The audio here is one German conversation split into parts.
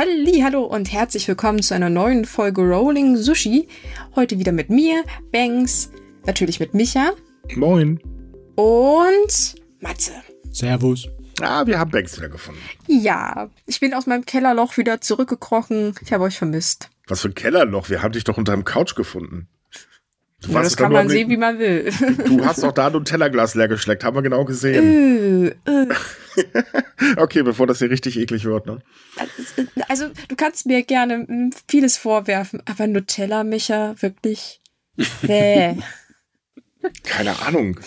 Halli, hallo und herzlich willkommen zu einer neuen Folge Rolling Sushi. Heute wieder mit mir, Banks, natürlich mit Micha Moin. und Matze. Servus. Ah, wir haben Banks wieder gefunden. Ja, ich bin aus meinem Kellerloch wieder zurückgekrochen. Ich habe euch vermisst. Was für ein Kellerloch. Wir haben dich doch unter dem Couch gefunden. Du, Ja, warst das kann nur man sehen, wie man will. du hast doch da ein Tellerglas leer geschleckt, haben wir genau gesehen. Äh, äh. Okay, bevor das hier richtig eklig wird, ne? also, du kannst mir gerne mm, vieles vorwerfen, aber Nutella, Micha, wirklich? Bäh. Keine Ahnung.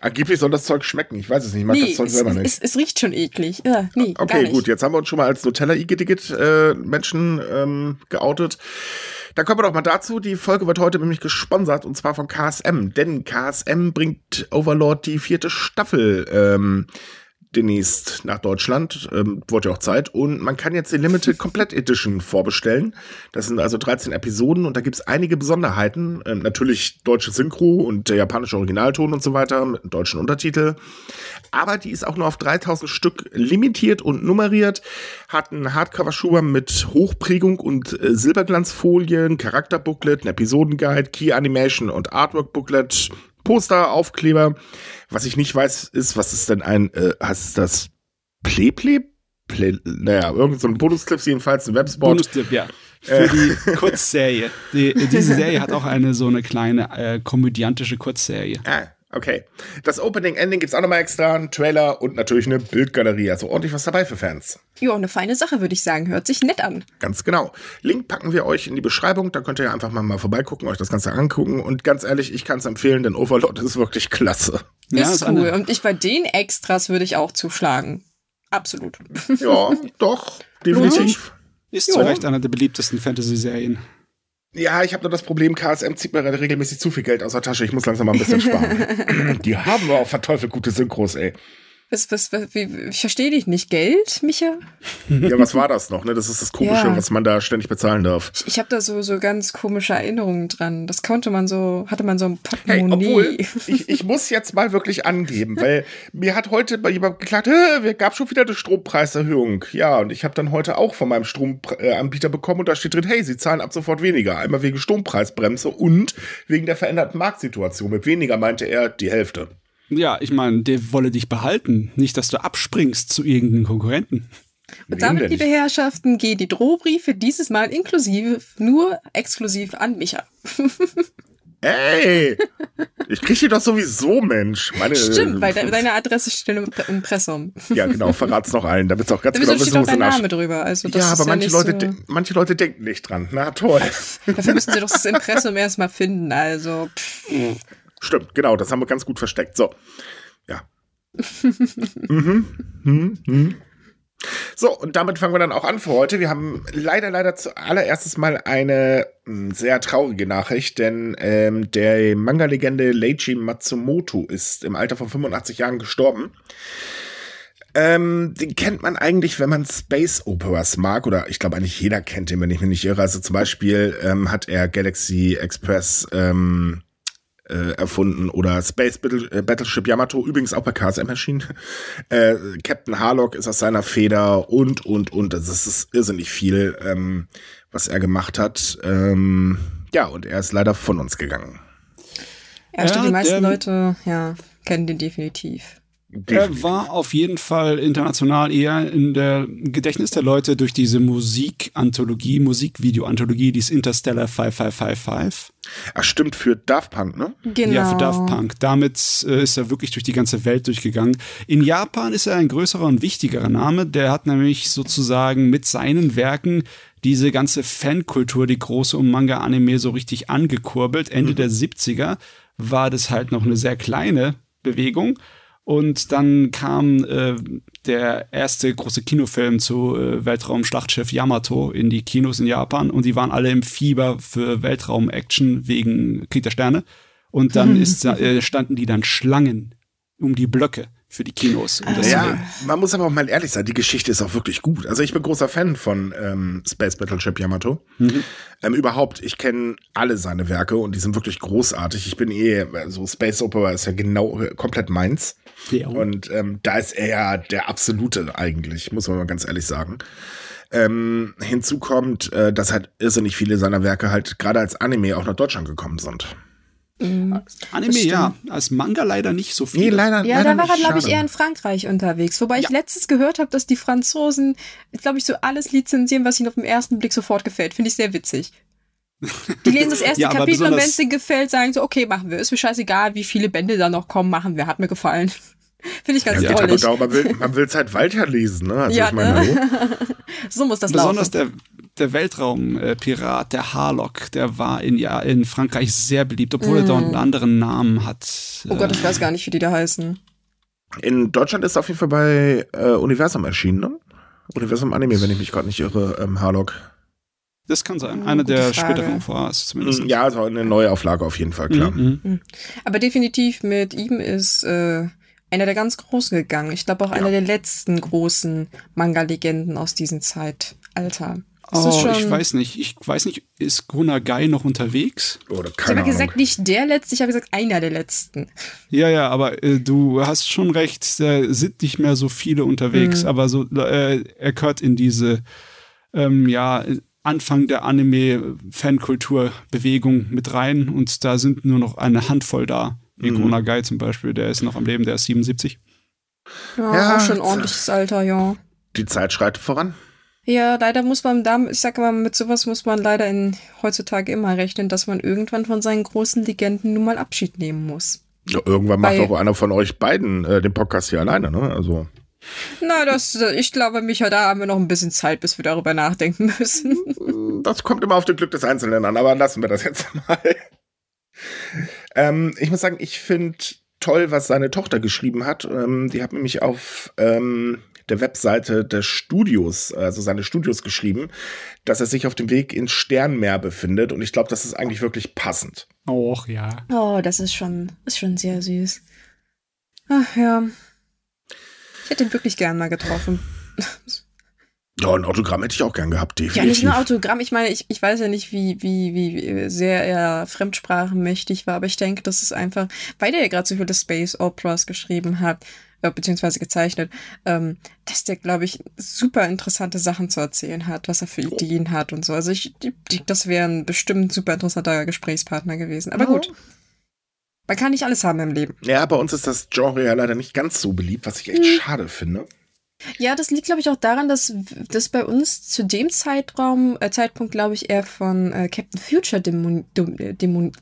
Angeblich soll das Zeug schmecken. Ich weiß es nicht. Ich mag nee, das Zeug es, selber nicht. es, es riecht schon eklig. Äh, nee, gar Okay, gut, jetzt haben wir uns schon mal als nutella igidigit äh, ähm, geoutet. Dann kommen wir doch mal dazu. Die Folge wird heute nämlich gesponsert und zwar von KSM. Denn KSM bringt Overlord die vierte Staffel ähm, demnächst nach Deutschland. Ähm, wurde ja auch Zeit. Und man kann jetzt die Limited Complete Edition vorbestellen. Das sind also 13 Episoden und da gibt's einige Besonderheiten. Ähm, natürlich deutsche Synchro und der japanische Originalton und so weiter mit deutschen Untertitel aber die ist auch nur auf 3000 Stück limitiert und nummeriert, hat einen Hardcover-Schuber mit Hochprägung und äh, Silberglanzfolien, Charakterbooklet, ein Episodenguide, Key Animation und Artwork-Booklet, Poster, Aufkleber. Was ich nicht weiß, ist, was ist denn ein, äh, heißt das Pleple? Play, naja, irgend so ein Bonusclips jedenfalls, ein Webspot. Bonustipp, ja. Für die Kurzserie. Die, diese Serie hat auch eine so eine kleine äh, komödiantische Kurzserie. Ah, okay. Das Opening Ending gibt's auch nochmal extra, ein Trailer und natürlich eine Bildgalerie. Also ordentlich was dabei für Fans. Ja, eine feine Sache, würde ich sagen. Hört sich nett an. Ganz genau. Link packen wir euch in die Beschreibung. Da könnt ihr einfach mal, mal vorbeigucken, euch das Ganze angucken. Und ganz ehrlich, ich kann es empfehlen, denn Overlord ist wirklich klasse. Ja, ist ist cool. Und ich bei den Extras würde ich auch zuschlagen. Absolut. Ja, doch, definitiv. Ist zu Recht einer der beliebtesten Fantasy-Serien. Ja, ich habe nur das Problem, KSM zieht mir regelmäßig zu viel Geld aus der Tasche. Ich muss langsam mal ein bisschen sparen. die haben wir auch verteufelt gute Synchros, ey. Was, was, was, wie, ich verstehe dich nicht. Geld, Micha? Ja, was war das noch, ne? Das ist das Komische, Ja. was man da ständig bezahlen darf. Ich, ich habe da so, so ganz komische Erinnerungen dran. Das konnte man so, hatte man so ein Hey, Portemonnaie. obwohl, ich, ich muss jetzt mal wirklich angeben, weil mir hat heute jemand geklagt, es gab schon wieder eine Strompreiserhöhung. Ja, und ich habe dann heute auch von meinem Stromanbieter bekommen und da steht drin, hey, Sie zahlen ab sofort weniger. Einmal wegen Strompreisbremse und wegen der veränderten Marktsituation. Mit weniger meinte er die Hälfte. Ja, ich meine, der wolle dich behalten. Nicht, dass du abspringst zu irgendeinem Konkurrenten. Und Wem damit, liebe? Herrschaften, gehen die Drohbriefe dieses Mal inklusive, nur exklusiv an Micha. Ey, ich krieg die doch sowieso, Mensch. Meine, Stimmt, weil de deine Adresse steht im Im Impressum. Ja, genau, verrat's noch allen, damit auch ganz Da genau wissen, auch wo dein. Name drüber. Also das Ja, ist aber manche, Leute, so, manche Leute denken nicht dran. Na toll. Dafür müssen sie doch das Impressum erstmal finden. Also, pff, Stimmt, genau, das haben wir ganz gut versteckt. So, ja. mhm. Mhm. Mhm. So, und damit fangen wir dann auch an für heute. Wir haben leider, leider zuallererstes mal eine mh, sehr traurige Nachricht, denn ähm, der Manga-Legende Leiji Matsumoto ist im Alter von 85 Jahren gestorben. Ähm, den kennt man eigentlich, wenn man Space Operas mag, oder ich glaube eigentlich jeder kennt den, wenn ich mich nicht irre. Also zum Beispiel ähm, hat er Galaxy Express ähm, äh, erfunden oder Space Battle, äh, Battleship Yamato, übrigens auch bei KSM erschienen. Äh, Captain Harlock ist aus seiner Feder und, und, und. Also es ist irrsinnig viel, ähm, was er gemacht hat. Ähm, ja, und er ist leider von uns gegangen. ja, stimmt, Ja, die meisten der- Leute, ja, kennen den definitiv. Er war auf jeden Fall international eher in der Gedächtnis der Leute durch diese Musikanthologie, Musikvideo-Anthologie, die ist Interstellar 5555. Ach, stimmt, für Daft Punk, ne? Genau. Ja, für Daft Punk. Damit äh, ist er wirklich durch die ganze Welt durchgegangen. In Japan ist er ein größerer und wichtigerer Name. Der hat nämlich sozusagen mit seinen Werken diese ganze Fankultur, die große um Manga-Anime so richtig angekurbelt. Ende der 70er war das halt noch eine sehr kleine Bewegung. Und dann kam äh, der erste große Kinofilm zu äh, Weltraumschlachtschiff Yamato in die Kinos in Japan und die waren alle im Fieber für Weltraum-Action wegen Krieg der Sterne. Und dann ist, äh, standen die dann Schlangen um die Blöcke für die Kinos. Um das ja, man muss aber auch mal ehrlich sein, die Geschichte ist auch wirklich gut. Also ich bin großer Fan von ähm, Space Battleship Yamato. Mhm. Ähm, überhaupt, ich kenne alle seine Werke und die sind wirklich großartig. Ich bin eh, so also Space Opera ist ja genau komplett meins. Ja. Und ähm, da ist er ja der absolute eigentlich, muss man mal ganz ehrlich sagen. Ähm, hinzu kommt, äh, dass halt irrsinnig viele seiner Werke halt gerade als Anime auch nach Deutschland gekommen sind. Mhm, Anime, ja. Als Manga leider nicht so viel. Nee, leider, ja, leider da war er, glaube ich, eher in Frankreich unterwegs. Wobei ja. ich letztens gehört habe, dass die Franzosen, glaube ich, so alles lizenzieren, was ihnen auf den ersten Blick sofort gefällt. Finde ich sehr witzig. Die lesen das erste ja, Kapitel und wenn es ihnen gefällt, sagen so, okay, machen wir. Ist mir scheißegal, wie viele Bände da noch kommen, machen wir. Hat mir gefallen. Finde ich ganz ja, toll. Man will, man will es halt weiterlesen, ne? Also ja, ich meine, ne? so muss das Besonders laufen. der der Weltraumpirat, der Harlock, der war in, ja, in Frankreich sehr beliebt, obwohl mm. er dort einen anderen Namen hat. Oh Gott, ich weiß gar nicht, wie die da heißen. In Deutschland ist er auf jeden Fall bei äh, Universum erschienen, ne? Universum Anime, wenn ich mich gerade nicht irre, ähm, Harlock. Das kann sein. Oh, Einer der Frage. späteren OVAs zumindest. Ja, also eine neue Auflage auf jeden Fall, klar. Mhm. mhm. Aber definitiv mit ihm ist äh, einer der ganz Großen gegangen. Ich glaube auch ja. einer der letzten großen Manga-Legenden aus diesem Zeitalter. Oh, ich weiß nicht. Ich weiß nicht, ist Gunagai noch unterwegs? Oder keine ich habe gesagt, nicht der letzte, ich habe gesagt, einer der letzten. Ja, ja, aber äh, du hast schon recht, da sind nicht mehr so viele unterwegs, mhm. aber so, äh, er gehört in diese, ähm, ja, Anfang der Anime-Fankultur-Bewegung mit rein und da sind nur noch eine Handvoll da. Wie mhm. Gunagai zum Beispiel, der ist noch am Leben, der ist 77. Ja, ja schon ordentliches Alter, ja. Die Zeit schreitet voran. Ja, leider muss man da, ich sag mal, mit sowas muss man leider in, heutzutage immer rechnen, dass man irgendwann von seinen großen Legenden nun mal Abschied nehmen muss. Ja, irgendwann macht auch einer von euch beiden äh, den Podcast hier alleine, ne? Also. Na, das, ich glaube, Micha, da haben wir noch ein bisschen Zeit, bis wir darüber nachdenken müssen. Das kommt immer auf das Glück des Einzelnen an, aber lassen wir das jetzt mal. ähm, ich muss sagen, ich finde toll, was seine Tochter geschrieben hat. Ähm, die hat nämlich auf ähm, der Webseite des Studios, also seine Studios geschrieben, dass er sich auf dem Weg ins Sternmeer befindet. Und ich glaube, das ist eigentlich wirklich passend. Och, ja. Oh, das ist schon, ist schon sehr süß. Ach ja. Ich hätte ihn wirklich gern mal getroffen. Ja, ein Autogramm hätte ich auch gern gehabt, definitiv. Ja, nicht nur Autogramm. Ich meine, ich, ich weiß ja nicht, wie, wie, wie sehr er fremdsprachenmächtig war, aber ich denke, das ist einfach, weil er ja gerade so viele Space Operas geschrieben hat, äh, beziehungsweise gezeichnet, ähm, dass der, glaube ich, super interessante Sachen zu erzählen hat, was er für Ideen hat und so. Also ich, die, das wäre ein bestimmt super interessanter Gesprächspartner gewesen. Aber gut. Man kann nicht alles haben im Leben. Ja, bei uns ist das Genre ja leider nicht ganz so beliebt, was ich echt hm. schade finde. Ja, das liegt, glaube ich, auch daran, dass das bei uns zu dem Zeitraum, äh, Zeitpunkt, glaube ich, eher von äh, Captain Future demon, demon,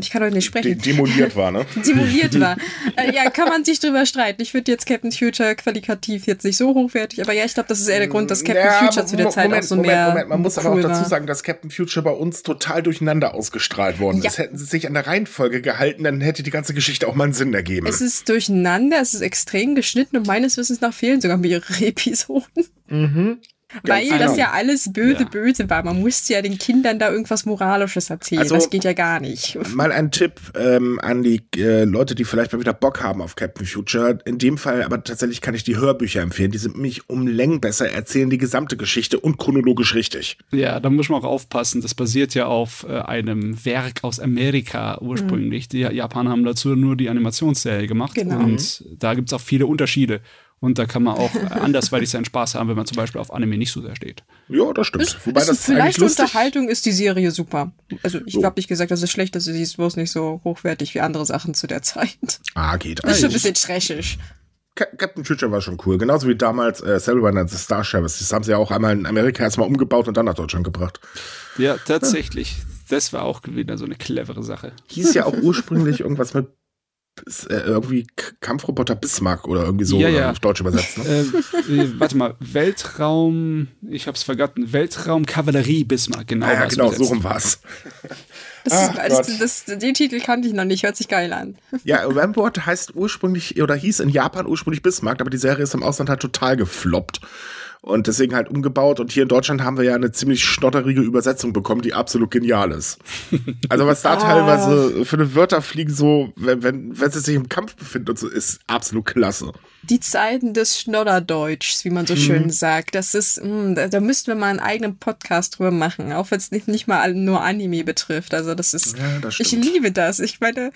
ich kann heute nicht sprechen. De demoliert war, ne? demoliert war. Äh, ja, kann man sich drüber streiten. Ich finde jetzt Captain Future qualitativ jetzt nicht so hochwertig, aber ja, ich glaube, das ist eher der Grund, dass Captain ja, Future zu der Zeit Moment, auch so Moment, mehr. Moment, man muss aber auch dazu sagen, dass Captain Future bei uns total durcheinander ausgestrahlt worden ja. ist. Hätten sie sich an der Reihenfolge gehalten, dann hätte die ganze Geschichte auch mal einen Sinn ergeben. Es ist durcheinander, es ist extrem geschnitten und meines Wissens nach fehlen sogar mehrere Episoden. Mhm. Weil genau. das ja alles böse, ja. böse war. Man musste ja den Kindern da irgendwas Moralisches erzählen. Also, das geht ja gar nicht. Mal ein Tipp ähm, an die äh, Leute, die vielleicht mal wieder Bock haben auf Captain Future. In dem Fall aber tatsächlich kann ich die Hörbücher empfehlen. Die sind nämlich um Längen besser, erzählen die gesamte Geschichte und chronologisch richtig. Ja, da muss man auch aufpassen. Das basiert ja auf äh, einem Werk aus Amerika ursprünglich. Mhm. Die Japaner haben dazu nur die Animationsserie gemacht. Genau. Und da gibt es auch viele Unterschiede. Und da kann man auch andersweitig seinen Spaß haben, wenn man zum Beispiel auf Anime nicht so sehr steht. Ja, das stimmt. Ist, Wobei ist das vielleicht Unterhaltung ist die Serie super. Also ich so. habe nicht gesagt, dass es schlecht ist, sie ist bloß nicht so hochwertig wie andere Sachen zu der Zeit. Ah, geht. Ist schon ein bisschen trashig. Captain Future war schon cool. Genauso wie damals äh, and the Star Sheriffs. Das haben sie ja auch einmal in Amerika erstmal umgebaut und dann nach Deutschland gebracht. Ja, tatsächlich. Das war auch wieder so eine clevere Sache. Hieß ja auch ursprünglich irgendwas mit irgendwie Kampfroboter Bismarck oder irgendwie so ja, ja. auf Deutsch übersetzt. Ne? Äh, warte mal, Weltraum, ich hab's vergessen, Weltraum-Kavallerie Bismarck, genau. Ah, ja, genau, so rum war's. Das, das, das, den Titel kannte ich noch nicht, hört sich geil an. Ja, Rampart heißt ursprünglich oder hieß in Japan ursprünglich Bismarck, aber die Serie ist im Ausland halt total gefloppt. Und deswegen halt umgebaut. Und hier in Deutschland haben wir ja eine ziemlich schnotterige Übersetzung bekommen, die absolut genial ist. Also was da ah. teilweise für eine Wörter fliegen, so, wenn, wenn, wenn es sich im Kampf befindet und so, ist absolut klasse die Zeiten des Schnodderdeutschs, wie man so schön mhm. sagt. Das ist, mh, hm, da, da müssten wir mal einen eigenen Podcast drüber machen, auch wenn es nicht, nicht mal nur Anime betrifft. Also das ist, ja, das ich liebe das. Ich meine,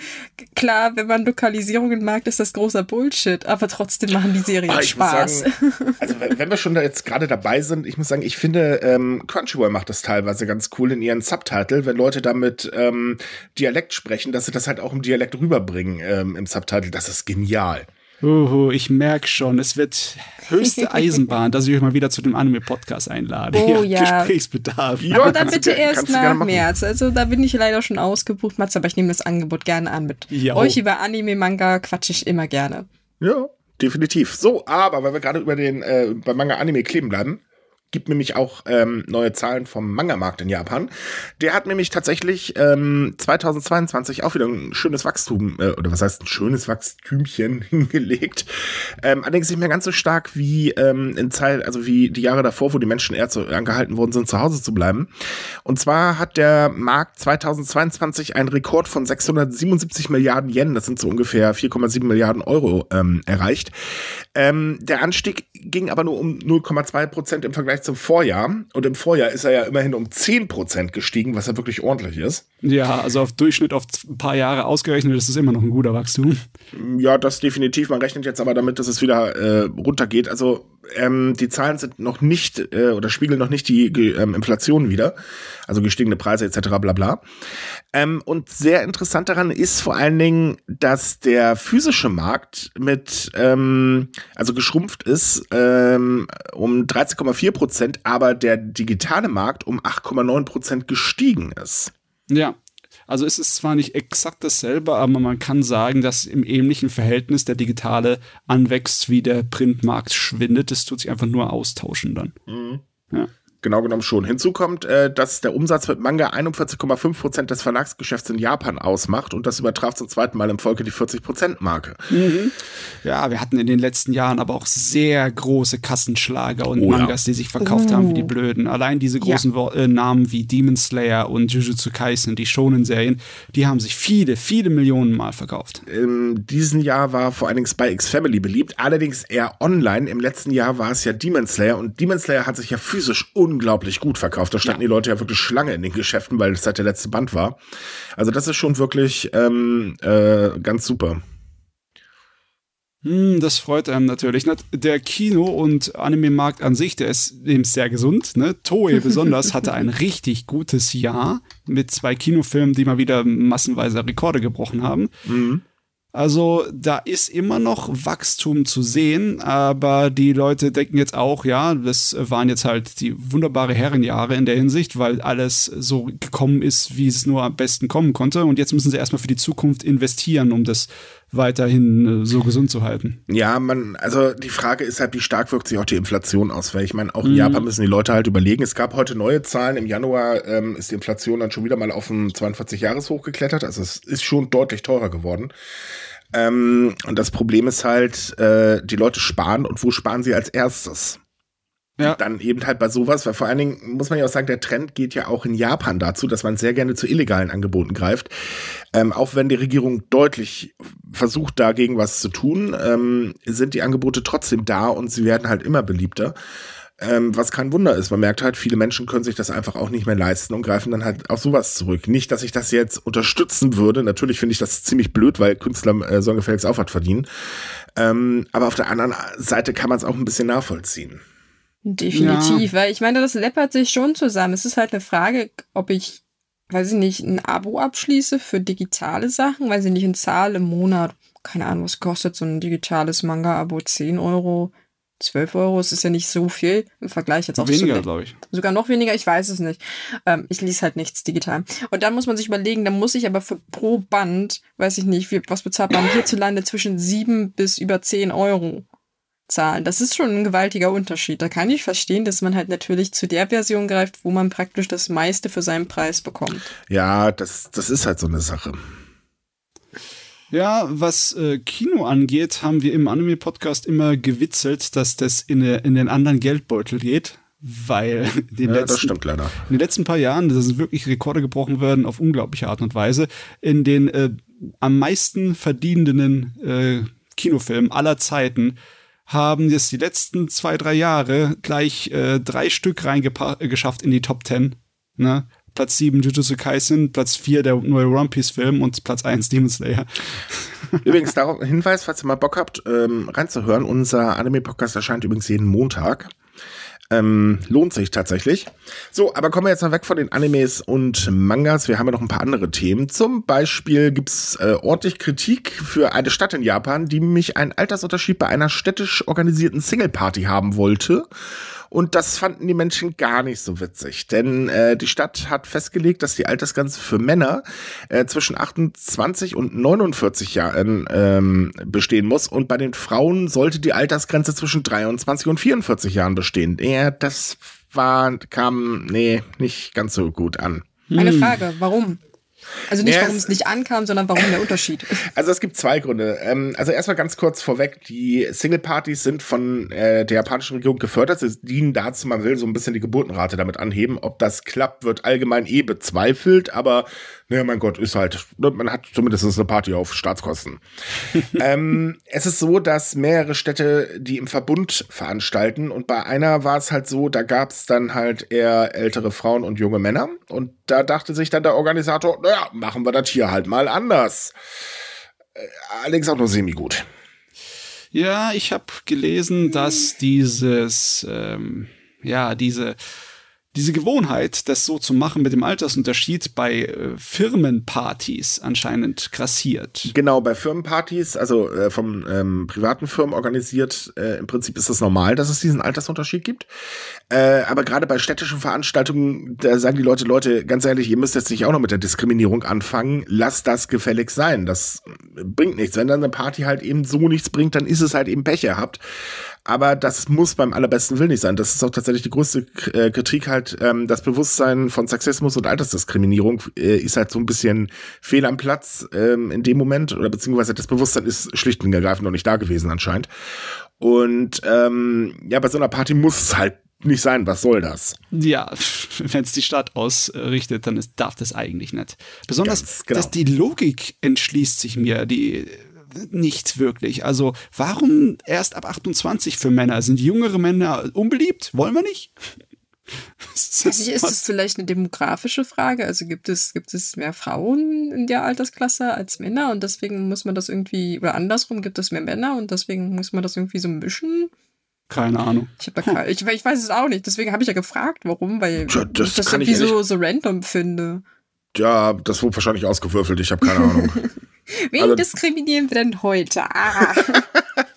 klar, wenn man Lokalisierungen mag, ist das großer Bullshit, aber trotzdem machen die Serien ah, Spaß. Sagen, also wenn wir schon da jetzt gerade dabei sind, ich muss sagen, ich finde, ähm, Crunchyroll macht das teilweise ganz cool in ihren Subtitle, wenn Leute damit ähm, Dialekt sprechen, dass sie das halt auch im Dialekt rüberbringen ähm, im Subtitle. Das ist genial. Uhu, ich merke schon, es wird höchste Eisenbahn, dass ich euch mal wieder zu dem Anime-Podcast einlade. Oh ja. Gesprächsbedarf. Ja, aber dann bitte erst nach März. Also da bin ich leider schon ausgebucht, Mats, aber ich nehme das Angebot gerne an. Mit jo. euch über Anime-Manga quatsche ich immer gerne. Ja, definitiv. So, aber weil wir gerade über den äh, bei Manga-Anime kleben bleiben, gibt nämlich auch ähm, neue Zahlen vom Manga-Markt in Japan. Der hat nämlich tatsächlich ähm, 2022 auch wieder ein schönes Wachstum, äh, oder was heißt ein schönes Wachstümchen hingelegt. Ähm, allerdings nicht mehr ganz so stark wie ähm, in Zeit, also wie die Jahre davor, wo die Menschen eher zu, angehalten worden sind, zu Hause zu bleiben. Und zwar hat der Markt 2022 einen Rekord von 677 Milliarden Yen, das sind so ungefähr 4,7 Milliarden Euro, ähm, erreicht. Ähm, der Anstieg ging aber nur um 0,2 Prozent im Vergleich zum Vorjahr. Und im Vorjahr ist er ja immerhin um 10 Prozent gestiegen, was ja wirklich ordentlich ist. Ja, also auf Durchschnitt auf ein paar Jahre ausgerechnet ist es immer noch ein guter Wachstum. Ja, das definitiv. Man rechnet jetzt aber damit, dass es wieder äh, runtergeht. Also ähm, die Zahlen sind noch nicht äh, oder spiegeln noch nicht die ähm, Inflation wieder, also gestiegene Preise etc. bla bla. Ähm, und sehr interessant daran ist vor allen Dingen, dass der physische Markt mit, ähm, also geschrumpft ist ähm, um 13,4 Prozent, aber der digitale Markt um 8,9 Prozent gestiegen ist. Ja, also es ist zwar nicht exakt dasselbe, aber man kann sagen, dass im ähnlichen Verhältnis der digitale anwächst, wie der Printmarkt schwindet. Es tut sich einfach nur austauschen dann. Mhm. Ja. Genau genommen schon. Hinzu kommt, äh, dass der Umsatz mit Manga 41,5 Prozent des Verlagsgeschäfts in Japan ausmacht und das übertraf zum zweiten Mal im Folge die 40 Prozent Marke. Mhm. Ja, wir hatten in den letzten Jahren aber auch sehr große Kassenschlager und oh, Mangas, ja. die sich verkauft oh. haben wie die oh. Blöden. Allein diese großen ja. äh, Namen wie Demon Slayer und Jujutsu Kaisen, die Shonen-Serien, die haben sich viele, viele Millionen Mal verkauft. In diesem Jahr war vor allen Dingen Spy X Family beliebt, allerdings eher online. Im letzten Jahr war es ja Demon Slayer und Demon Slayer hat sich ja physisch un unglaublich gut verkauft. Da standen ja. die Leute ja wirklich Schlange in den Geschäften, weil es halt der letzte Band war. Also das ist schon wirklich ähm, äh, ganz super. Hm, das freut einem natürlich. Der Kino- und Anime-Markt an sich, der ist eben sehr gesund. Ne? Toei besonders hatte ein richtig gutes Jahr mit zwei Kinofilmen, die mal wieder massenweise Rekorde gebrochen haben. Mhm. Also da ist immer noch Wachstum zu sehen, aber die Leute denken jetzt auch, ja, das waren jetzt halt die wunderbare Herrenjahre in der Hinsicht, weil alles so gekommen ist, wie es nur am besten kommen konnte. Und jetzt müssen sie erstmal für die Zukunft investieren, um das weiterhin äh, so gesund zu halten. Ja, man, also die Frage ist halt, wie stark wirkt sich auch die Inflation aus? Weil ich meine, auch in mhm. Japan müssen die Leute halt überlegen. Es gab heute neue Zahlen. Im Januar ähm, ist die Inflation dann schon wieder mal auf ein 42-Jahres-Hoch geklettert. Also es ist schon deutlich teurer geworden. Ähm, und das Problem ist halt, äh, die Leute sparen und wo sparen sie als erstes? Ja. dann eben halt bei sowas, weil vor allen Dingen muss man ja auch sagen, der Trend geht ja auch in Japan dazu, dass man sehr gerne zu illegalen Angeboten greift. Ähm, auch wenn die Regierung deutlich versucht, dagegen was zu tun, ähm, sind die Angebote trotzdem da und sie werden halt immer beliebter. Ähm, was kein Wunder ist. Man merkt halt, viele Menschen können sich das einfach auch nicht mehr leisten und greifen dann halt auf sowas zurück. Nicht, dass ich das jetzt unterstützen würde. Natürlich finde ich das ziemlich blöd, weil Künstler äh, sollen gefälligst Aufwand verdienen. Ähm, aber auf der anderen Seite kann man es auch ein bisschen nachvollziehen. Definitiv, ja. weil ich meine, das läppert sich schon zusammen. Es ist halt eine Frage, ob ich, weiß ich nicht, ein Abo abschließe für digitale Sachen, weiß ich nicht, in Zahl im Monat. Keine Ahnung, was kostet so ein digitales Manga-Abo? 10 Euro, 12 Euro, es ist ja nicht so viel im Vergleich jetzt auch Weniger, glaube ich. Sogar noch weniger, ich weiß es nicht. Ähm, ich lese halt nichts digital. Und dann muss man sich überlegen, dann muss ich aber für pro Band, weiß ich nicht, wie, was bezahlt man hierzulande zwischen 7 bis über 10 Euro zahlen. Das ist schon ein gewaltiger Unterschied. Da kann ich verstehen, dass man halt natürlich zu der Version greift, wo man praktisch das meiste für seinen Preis bekommt. Ja, das, das ist halt so eine Sache. Ja, was äh, Kino angeht, haben wir im Anime-Podcast immer gewitzelt, dass das in, in den anderen Geldbeutel geht weil in den, ja, letzten, in den letzten paar Jahren, da sind wirklich Rekorde gebrochen worden auf unglaubliche Art und Weise, in den äh, am meisten verdienenden äh, Kinofilmen aller Zeiten haben jetzt die letzten zwei, drei Jahre gleich äh, drei Stück reingeschafft in die Top Ten. Ne? Platz 7 Jujutsu Kaisen, Platz 4 der neue One Piece Film und Platz 1 Demon Slayer. Übrigens, darauf Hinweis, falls ihr mal Bock habt, ähm, reinzuhören, unser Anime-Podcast erscheint übrigens jeden Montag. Ähm, lohnt sich tatsächlich. So, aber kommen wir jetzt mal weg von den Animes und Mangas. Wir haben ja noch ein paar andere Themen. Zum Beispiel gibt's äh, ordentlich Kritik für eine Stadt in Japan, die mich einen Altersunterschied bei einer städtisch organisierten Single-Party haben wollte. Und das fanden die Menschen gar nicht so witzig, denn äh, die Stadt hat festgelegt, dass die Altersgrenze für Männer äh, zwischen 28 und 49 Jahren ähm, bestehen muss und bei den Frauen sollte die Altersgrenze zwischen 23 und 44 Jahren bestehen. Ja, das war, kam, nee, nicht ganz so gut an. Eine Frage, warum? Also nicht, warum es nicht ankam, sondern warum der Unterschied. Also es gibt zwei Gründe. Ähm, also erstmal ganz kurz vorweg, die Single-Partys sind von äh, der japanischen Regierung gefördert. Sie dienen dazu, man will so ein bisschen die Geburtenrate damit anheben. Ob das klappt, wird allgemein eh bezweifelt, aber naja, mein Gott, ist halt, ne, man hat zumindest eine Party auf Staatskosten. ähm, es ist so, dass mehrere Städte die im Verbund veranstalten und bei einer war es halt so, da gab es dann halt eher ältere Frauen und junge Männer und da dachte sich dann der Organisator, naja, machen wir das hier halt mal anders. Äh, allerdings auch nur semi-gut. Ja, ich habe gelesen, dass dieses, ähm, ja, diese diese Gewohnheit, das so zu machen mit dem Altersunterschied bei äh, Firmenpartys anscheinend grassiert. Genau, bei Firmenpartys, also äh, vom ähm, privaten Firmen organisiert, äh, im Prinzip ist es das normal, dass es diesen Altersunterschied gibt. Äh, aber gerade bei städtischen Veranstaltungen, da sagen die Leute, Leute, ganz ehrlich, ihr müsst jetzt nicht auch noch mit der Diskriminierung anfangen, lasst das gefällig sein. Das bringt nichts. Wenn dann eine Party halt eben so nichts bringt, dann ist es halt eben Pech gehabt. Aber das muss beim allerbesten Willen nicht sein. Das ist auch tatsächlich die größte äh, Kritik halt. Ähm, das Bewusstsein von Sexismus und Altersdiskriminierung äh, ist halt so ein bisschen fehl am Platz ähm, in dem Moment. Oder beziehungsweise das Bewusstsein ist schlicht und ergreifend noch nicht da gewesen anscheinend. Und ähm, ja, bei so einer Party muss es halt nicht sein. Was soll das? Ja, wenn es die Stadt ausrichtet, dann ist, darf das eigentlich nicht. Besonders, genau. dass die Logik entschließt sich mir. Die nicht wirklich. Also warum erst ab 28 für Männer? Sind jüngere Männer unbeliebt? Wollen wir nicht? ist, ist es vielleicht eine demografische Frage? Also gibt es, gibt es mehr Frauen in der Altersklasse als Männer und deswegen muss man das irgendwie, oder andersrum gibt es mehr Männer und deswegen muss man das irgendwie so mischen? Keine Ahnung. Ich, hab da keine, ich, ich weiß es auch nicht, deswegen habe ich ja gefragt, warum, weil ja, das ich das irgendwie so, so random finde. Ja, das wurde wahrscheinlich ausgewürfelt, ich habe keine Ahnung. Wen also, diskriminieren wir denn heute? Ah.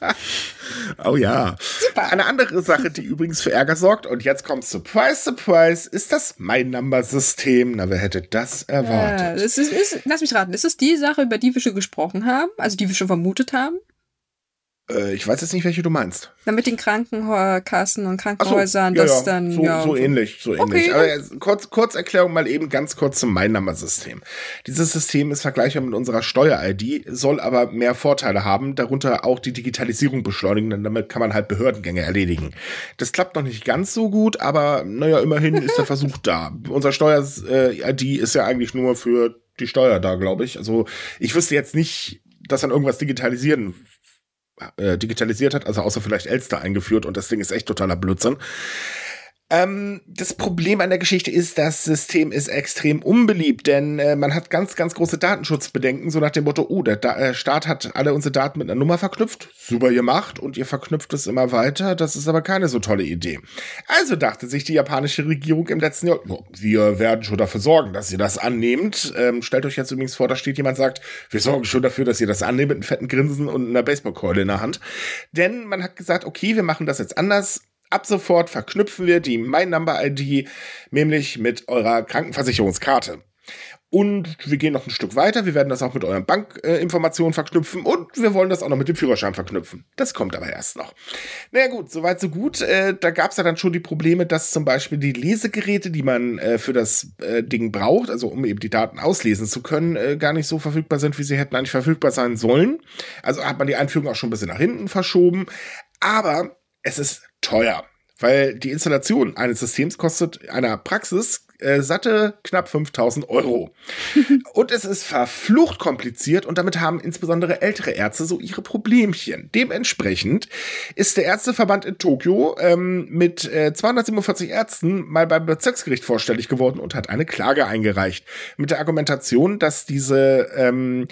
oh ja. Super. Eine andere Sache, die übrigens für Ärger sorgt, und jetzt kommt Surprise, Surprise, ist das mein Number-System. Na, wer hätte das erwartet? Ja, das ist, ist, lass mich raten, ist es die Sache, über die wir schon gesprochen haben, also die wir schon vermutet haben? Äh, ich weiß jetzt nicht, welche du meinst. Na, mit den Krankenkassen und Krankenhäusern, so, ja, das ja. dann. So, ja. so ähnlich, so ähnlich. Okay. Aber kurz, Kurzerklärung mal eben ganz kurz zum Mein-Nummer-System. Dieses System ist vergleichbar mit unserer Steuer-ID, soll aber mehr Vorteile haben, darunter auch die Digitalisierung beschleunigen, denn damit kann man halt Behördengänge erledigen. Das klappt noch nicht ganz so gut, aber naja, immerhin ist der Versuch da. Unser Steuer-ID ist ja eigentlich nur für die Steuer da, glaube ich. Also ich wüsste jetzt nicht, dass dann irgendwas digitalisieren äh, digitalisiert hat, also außer vielleicht Elster eingeführt und das Ding ist echt totaler Blödsinn. Ähm, das Problem an der Geschichte ist, das System ist extrem unbeliebt, denn äh, man hat ganz, ganz große Datenschutzbedenken, so nach dem Motto, oh, der da äh, Staat hat alle unsere Daten mit einer Nummer verknüpft, super gemacht und ihr verknüpft es immer weiter, das ist aber keine so tolle Idee. Also dachte sich die japanische Regierung im letzten Jahr, oh, wir werden schon dafür sorgen, dass ihr das annehmt. Ähm, stellt euch jetzt übrigens vor, da steht jemand, sagt, wir sorgen schon dafür, dass ihr das annehmt mit einem fetten Grinsen und einer Baseballkeule in der Hand. Denn man hat gesagt, okay, wir machen das jetzt anders Ab sofort verknüpfen wir die My Number ID nämlich mit eurer Krankenversicherungskarte. Und wir gehen noch ein Stück weiter. Wir werden das auch mit euren Bankinformationen äh, verknüpfen und wir wollen das auch noch mit dem Führerschein verknüpfen. Das kommt aber erst noch. Naja gut, soweit so gut. Äh, da gab es ja dann schon die Probleme, dass zum Beispiel die Lesegeräte, die man äh, für das äh, Ding braucht, also um eben die Daten auslesen zu können, äh, gar nicht so verfügbar sind, wie sie hätten eigentlich verfügbar sein sollen. Also hat man die Einführung auch schon ein bisschen nach hinten verschoben. Aber es ist teuer weil die Installation eines Systems kostet einer Praxis äh, satte knapp 5000 Euro. und es ist verflucht kompliziert und damit haben insbesondere ältere Ärzte so ihre Problemchen. Dementsprechend ist der Ärzteverband in Tokio ähm, mit äh, 247 Ärzten mal beim Bezirksgericht vorstellig geworden und hat eine Klage eingereicht. Mit der Argumentation, dass diese ähm,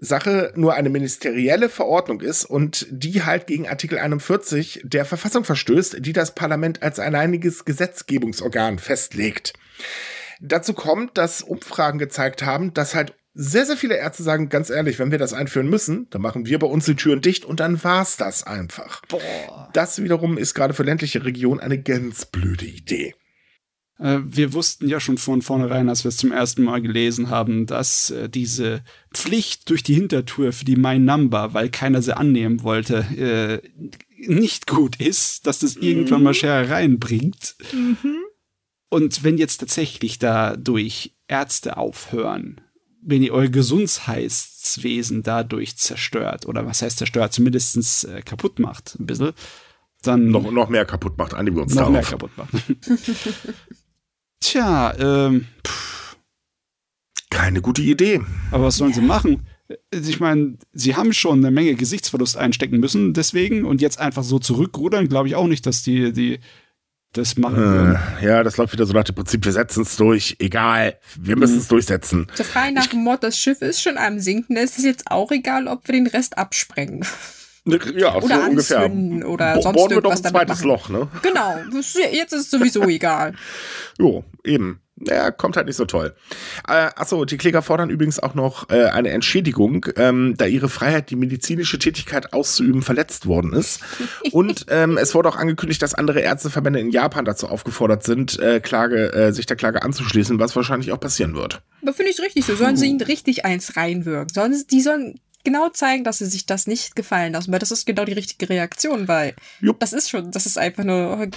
Sache nur eine ministerielle Verordnung ist und die halt gegen Artikel 41 der Verfassung verstößt, die das Parlament als alleiniges Gesetzgebungsorgan festlegt. Dazu kommt, dass Umfragen gezeigt haben, dass halt sehr, sehr viele Ärzte sagen, ganz ehrlich, wenn wir das einführen müssen, dann machen wir bei uns die Türen dicht und dann war's das einfach. Boah. Das wiederum ist gerade für ländliche Regionen eine ganz blöde Idee. Äh, wir wussten ja schon von vornherein, als wir es zum ersten Mal gelesen haben, dass äh, diese Pflicht durch die Hintertür für die My Number, weil keiner sie annehmen wollte, äh, nicht gut ist, dass das irgendwann mal mhm. Scherereien bringt. Mhm. Und wenn jetzt tatsächlich dadurch Ärzte aufhören, wenn ihr euer Gesundheitswesen dadurch zerstört, oder was heißt zerstört, zumindest äh, kaputt macht, ein bisschen, dann. Noch, noch mehr kaputt macht, einigen wir uns noch darauf. mehr kaputt macht. Tja, ähm. Pff. Keine gute Idee. Aber was sollen sie machen? Ich meine, sie haben schon eine Menge Gesichtsverlust einstecken müssen, deswegen und jetzt einfach so zurückrudern, glaube ich auch nicht, dass die, die das machen äh, Ja, das läuft wieder so nach dem Prinzip, wir setzen es durch, egal, wir müssen es mhm. durchsetzen. So frei nach dem Motto, das Schiff ist schon am Sinken, es ist jetzt auch egal, ob wir den Rest absprengen. Ne, ja, oder so ungefähr. Oder Bo sonst Bohren wir doch ein zweites Loch, ne? Genau, jetzt ist es sowieso egal. Jo, eben. Naja, kommt halt nicht so toll. Äh, achso, die Kläger fordern übrigens auch noch äh, eine Entschädigung, ähm, da ihre Freiheit, die medizinische Tätigkeit auszuüben, verletzt worden ist. Und ähm, es wurde auch angekündigt, dass andere Ärzteverbände in Japan dazu aufgefordert sind, äh, Klage, äh, sich der Klage anzuschließen, was wahrscheinlich auch passieren wird. Aber finde ich richtig so. Sollen sie ihnen richtig eins reinwirken? Sollen sie, die sollen genau zeigen, dass sie sich das nicht gefallen lassen, weil das ist genau die richtige Reaktion, weil Jupp. das ist schon, das ist einfach nur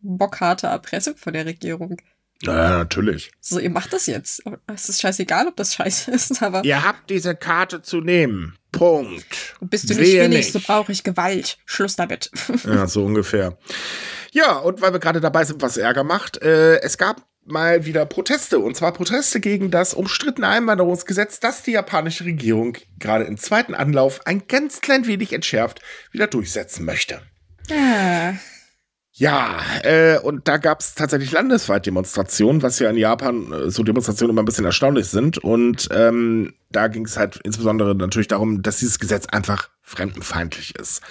bockharte Erpressung von der Regierung. Ja, natürlich. So, ihr macht das jetzt. Es ist scheißegal, ob das scheiße ist, aber. Ihr habt diese Karte zu nehmen. Punkt. Und bist du nicht Sehe willig, nicht. so brauche ich Gewalt. Schluss damit. Ja, so ungefähr. Ja, und weil wir gerade dabei sind, was Ärger macht, äh, es gab mal wieder Proteste. Und zwar Proteste gegen das umstrittene Einwanderungsgesetz, das die japanische Regierung gerade im zweiten Anlauf ein ganz klein wenig entschärft wieder durchsetzen möchte. Ja. Ja, äh, und da gab es tatsächlich landesweit Demonstrationen, was ja in Japan äh, so Demonstrationen immer ein bisschen erstaunlich sind. Und ähm, da ging es halt insbesondere natürlich darum, dass dieses Gesetz einfach fremdenfeindlich ist.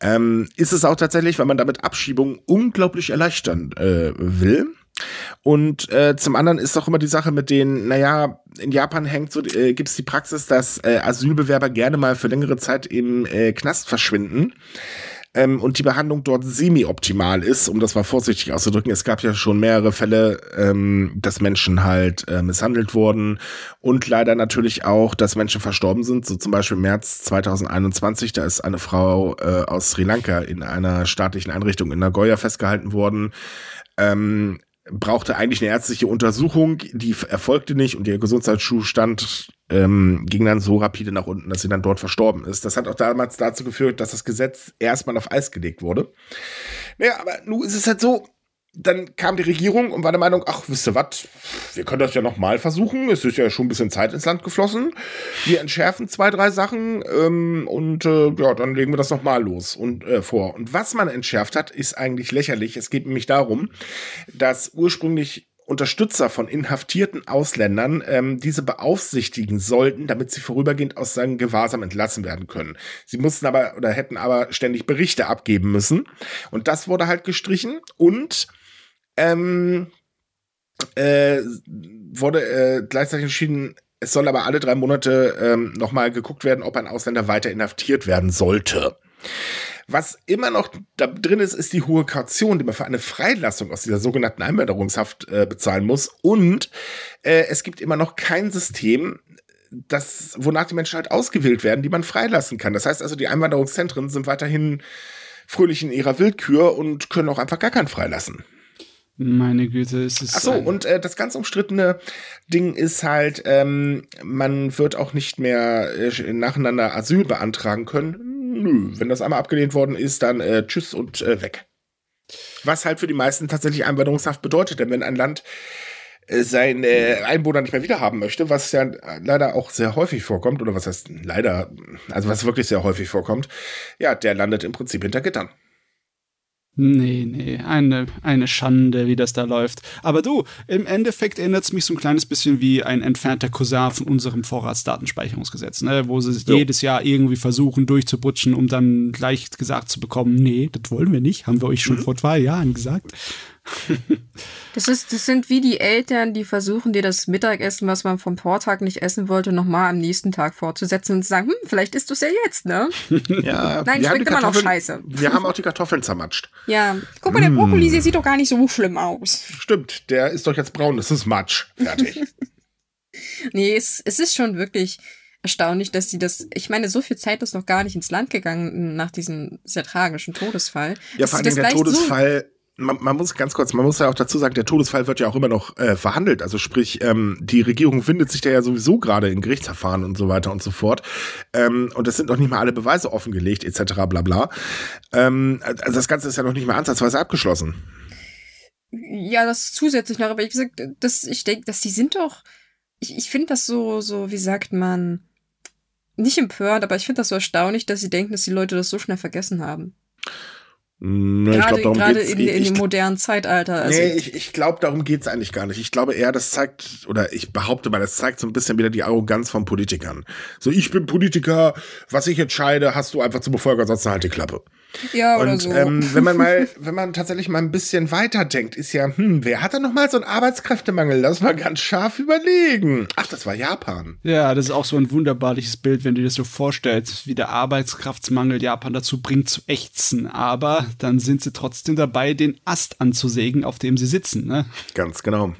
Ähm, ist es auch tatsächlich, weil man damit Abschiebungen unglaublich erleichtern äh, will. Und äh, zum anderen ist doch immer die Sache mit den, naja, in Japan hängt so, äh, gibt es die Praxis, dass äh, Asylbewerber gerne mal für längere Zeit im äh, Knast verschwinden ähm, und die Behandlung dort semi-optimal ist, um das mal vorsichtig auszudrücken. Es gab ja schon mehrere Fälle, ähm, dass Menschen halt äh, misshandelt wurden und leider natürlich auch, dass Menschen verstorben sind. So zum Beispiel im März 2021, da ist eine Frau äh, aus Sri Lanka in einer staatlichen Einrichtung in Nagoya festgehalten worden. Ähm, brauchte eigentlich eine ärztliche Untersuchung, die erfolgte nicht und ihr Gesundheitszustand ähm, ging dann so rapide nach unten, dass sie dann dort verstorben ist. Das hat auch damals dazu geführt, dass das Gesetz erstmal auf Eis gelegt wurde. Naja, aber nun ist es halt so, dann kam die Regierung und war der Meinung, ach, wisst ihr was, wir können das ja noch mal versuchen. Es ist ja schon ein bisschen Zeit ins Land geflossen. Wir entschärfen zwei, drei Sachen ähm, und äh, ja, dann legen wir das noch mal los und äh, vor. Und was man entschärft hat, ist eigentlich lächerlich. Es geht nämlich darum, dass ursprünglich Unterstützer von inhaftierten Ausländern ähm, diese beaufsichtigen sollten, damit sie vorübergehend aus seinem Gewahrsam entlassen werden können. Sie mussten aber oder hätten aber ständig Berichte abgeben müssen. Und das wurde halt gestrichen und ähm, äh, wurde äh, gleichzeitig entschieden, es soll aber alle drei Monate ähm, nochmal geguckt werden, ob ein Ausländer weiter inhaftiert werden sollte. Was immer noch da drin ist, ist die hohe Kaution, die man für eine Freilassung aus dieser sogenannten Einwanderungshaft äh, bezahlen muss. Und äh, es gibt immer noch kein System, das, wonach die Menschen halt ausgewählt werden, die man freilassen kann. Das heißt also, die Einwanderungszentren sind weiterhin fröhlich in ihrer Willkür und können auch einfach gar keinen freilassen. Meine Güte, es ist. Ach so, und äh, das ganz umstrittene Ding ist halt, ähm, man wird auch nicht mehr äh, nacheinander Asyl beantragen können. Nö, wenn das einmal abgelehnt worden ist, dann äh, tschüss und äh, weg. Was halt für die meisten tatsächlich Einwanderungshaft bedeutet, denn wenn ein Land äh, seine Einwohner nicht mehr wiederhaben möchte, was ja leider auch sehr häufig vorkommt, oder was heißt leider, also was wirklich sehr häufig vorkommt, ja, der landet im Prinzip hinter Gittern. Nee, nee, eine, eine Schande, wie das da läuft. Aber du, im Endeffekt erinnert es mich so ein kleines bisschen wie ein entfernter Cousin von unserem Vorratsdatenspeicherungsgesetz, ne? wo sie so. jedes Jahr irgendwie versuchen durchzubutschen, um dann gleich gesagt zu bekommen, nee, das wollen wir nicht, haben wir euch schon mhm. vor zwei Jahren gesagt. Das, ist, das sind wie die Eltern, die versuchen, dir das Mittagessen, was man vom Vortag nicht essen wollte, nochmal am nächsten Tag fortzusetzen und sagen, hm, vielleicht isst du es ja jetzt, ne? Ja, Nein, schmeckt immer noch scheiße. Wir haben auch die Kartoffeln zermatscht. Ja, guck mal, der mm. Brokkoli, der sieht doch gar nicht so schlimm aus. Stimmt, der ist doch jetzt braun, das ist Matsch. Fertig. nee, es, es ist schon wirklich erstaunlich, dass sie das, ich meine, so viel Zeit ist noch gar nicht ins Land gegangen nach diesem sehr tragischen Todesfall. Ja, vor allem der Todesfall man, man muss ganz kurz, man muss ja auch dazu sagen, der Todesfall wird ja auch immer noch äh, verhandelt. Also sprich, ähm, die Regierung findet sich da ja sowieso gerade in Gerichtsverfahren und so weiter und so fort. Ähm, und es sind noch nicht mal alle Beweise offengelegt, etc. bla bla. Ähm, also das Ganze ist ja noch nicht mal ansatzweise abgeschlossen. Ja, das zusätzlich noch, aber ich gesagt, das, ich denke, dass die sind doch. Ich, ich finde das so, so, wie sagt man, nicht empört, aber ich finde das so erstaunlich, dass sie denken, dass die Leute das so schnell vergessen haben. Nee, gerade glaub, gerade in, in dem modernen Zeitalter. Also nee, ich, ich glaube, darum geht's eigentlich gar nicht. Ich glaube eher, das zeigt, oder ich behaupte mal, das zeigt so ein bisschen wieder die Arroganz von Politikern. So, ich bin Politiker, was ich entscheide, hast du einfach zu befolgen, sonst halt die Klappe. Ja, oder und, so. Ähm, wenn man mal, wenn man tatsächlich mal ein bisschen weiter denkt, ist ja, hm, wer hat da noch mal so einen Arbeitskräftemangel? Lass mal ganz scharf überlegen. Ach, das war Japan. Ja, das ist auch so ein wunderbarliches Bild, wenn du dir das so vorstellst, wie der Arbeitskraftsmangel Japan dazu bringt zu ächzen. Aber dann sind sie trotzdem dabei, den Ast anzusägen, auf dem sie sitzen, ne? Ganz genau.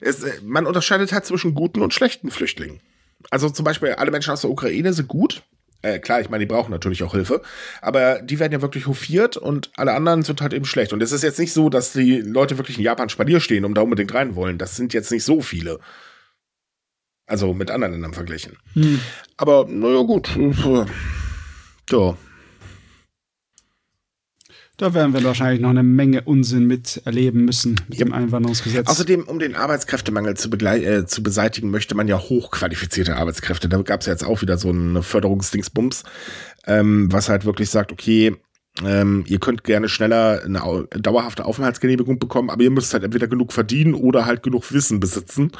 Es, äh, man unterscheidet halt zwischen guten und schlechten Flüchtlingen. Also zum Beispiel alle Menschen aus der Ukraine sind gut, äh, klar, ich meine, die brauchen natürlich auch Hilfe, aber die werden ja wirklich hofiert und alle anderen sind halt eben schlecht. Und es ist jetzt nicht so, dass die Leute wirklich in Japan Spalier stehen, um da unbedingt rein wollen. Das sind jetzt nicht so viele. Also mit anderen Ländern verglichen. Hm. Aber naja, gut. So. Da werden wir wahrscheinlich noch eine Menge Unsinn miterleben müssen mit ja. dem Einwanderungsgesetz. Außerdem, um den Arbeitskräftemangel zu, äh, zu beseitigen, möchte man ja hochqualifizierte Arbeitskräfte. Da gab es ja jetzt auch wieder so eine Förderungsdingsbums, ähm, was halt wirklich sagt, okay, ähm, ihr könnt gerne schneller eine dauerhafte Aufenthaltsgenehmigung bekommen, aber ihr müsst halt entweder genug verdienen oder halt genug Wissen besitzen.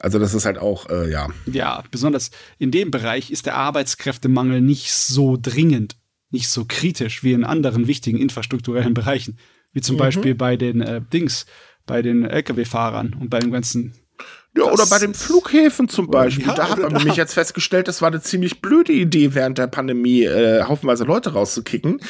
Also das ist halt auch, äh, ja. Ja, besonders in dem Bereich ist der Arbeitskräftemangel nicht so dringend nicht so kritisch wie in anderen wichtigen infrastrukturellen Bereichen, wie zum mhm. Beispiel bei den äh, Dings, bei den Lkw-Fahrern und bei dem ganzen ja, das, oder bei den Flughäfen zum Beispiel. Ja, da hat man nämlich jetzt festgestellt, das war eine ziemlich blöde Idee, während der Pandemie äh, haufenweise Leute rauszukicken.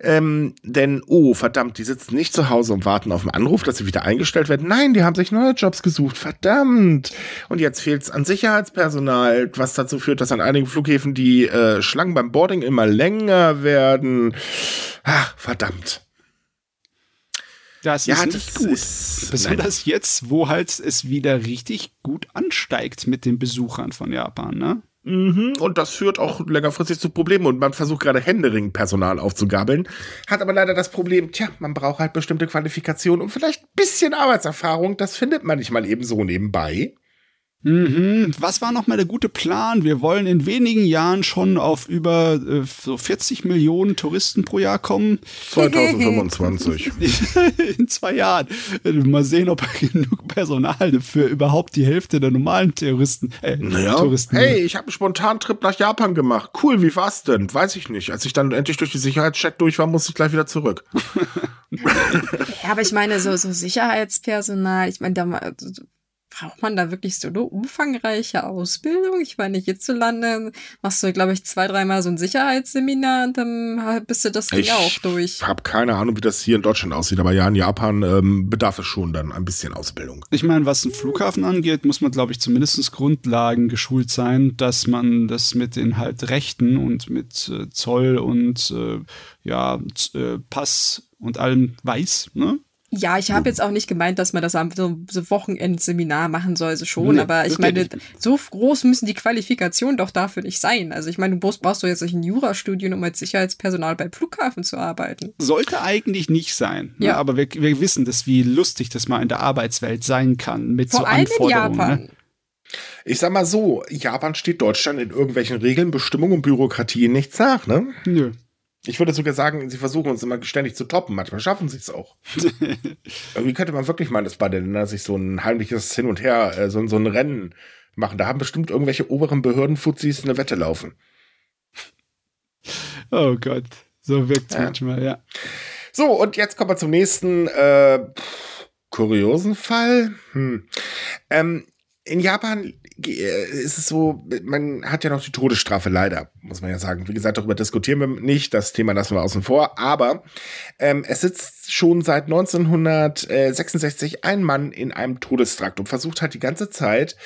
Ähm, denn, oh, verdammt, die sitzen nicht zu Hause und warten auf einen Anruf, dass sie wieder eingestellt werden. Nein, die haben sich neue Jobs gesucht. Verdammt. Und jetzt fehlt es an Sicherheitspersonal, was dazu führt, dass an einigen Flughäfen die äh, Schlangen beim Boarding immer länger werden. Ach, verdammt. Das ja, ist nicht gut. Ist, Besonders nein. jetzt, wo halt es wieder richtig gut ansteigt mit den Besuchern von Japan, ne? Mhm, und das führt auch längerfristig zu Problemen und man versucht gerade Händering Personal aufzugabeln, hat aber leider das Problem, tja, man braucht halt bestimmte Qualifikationen und vielleicht ein bisschen Arbeitserfahrung, das findet man nicht mal eben so nebenbei. Mhm. Was war nochmal der gute Plan? Wir wollen in wenigen Jahren schon auf über äh, so 40 Millionen Touristen pro Jahr kommen. 2025. in zwei Jahren. Mal sehen, ob genug Personal für überhaupt die Hälfte der normalen Touristen. Äh, naja. Touristen. Hey, ich habe einen Spontantrip nach Japan gemacht. Cool, wie war's denn? Weiß ich nicht. Als ich dann endlich durch die Sicherheitscheck durch war, musste ich gleich wieder zurück. ja, aber ich meine, so, so Sicherheitspersonal, ich meine, da braucht man da wirklich so eine umfangreiche Ausbildung? Ich meine, hierzulande machst du, glaube ich, zwei, dreimal so ein Sicherheitsseminar und dann bist du das Ding Ich auch durch. Ich habe keine Ahnung, wie das hier in Deutschland aussieht, aber ja, in Japan ähm, bedarf es schon dann ein bisschen Ausbildung. Ich meine, was einen Flughafen angeht, muss man, glaube ich, zumindest Grundlagen geschult sein, dass man das mit den halt Rechten und mit äh, Zoll und äh, ja, äh, Pass und allem weiß, ne? Ja, ich habe jetzt auch nicht gemeint, dass man das am so, so Wochenendseminar machen soll, also schon, Nee, aber ich meine, so groß müssen die Qualifikationen doch dafür nicht sein. Also ich meine, du brauchst, brauchst du jetzt nicht ein Jurastudium, um als Sicherheitspersonal beim Flughafen zu arbeiten. Sollte eigentlich nicht sein. Ne? Ja. Aber wir, wir wissen das, wie lustig das mal in der Arbeitswelt sein kann mit Vor so allem in Anforderungen. Japan. Ne? Ich sag mal so, Japan steht Deutschland in irgendwelchen Regeln, Bestimmungen und Bürokratien nichts nach, ne? Nö. Ich würde sogar sagen, sie versuchen uns immer ständig zu toppen. Manchmal schaffen sie es auch. Irgendwie könnte man wirklich meinen, dass beide Länder sich so ein heimliches Hin und Her, äh, so, so ein Rennen machen. Da haben bestimmt irgendwelche oberen Behördenfuzis eine Wette laufen. Oh Gott. So wirkt's Ja. manchmal, ja. So, und jetzt kommen wir zum nächsten äh, kuriosen Fall. Hm. Ähm, in Japan äh, ist es so, man hat ja noch die Todesstrafe leider, muss man ja sagen. Wie gesagt, darüber diskutieren wir nicht, das Thema lassen wir außen vor, aber ähm, es sitzt schon seit 1966 ein Mann in einem Todestrakt und versucht halt die ganze Zeit,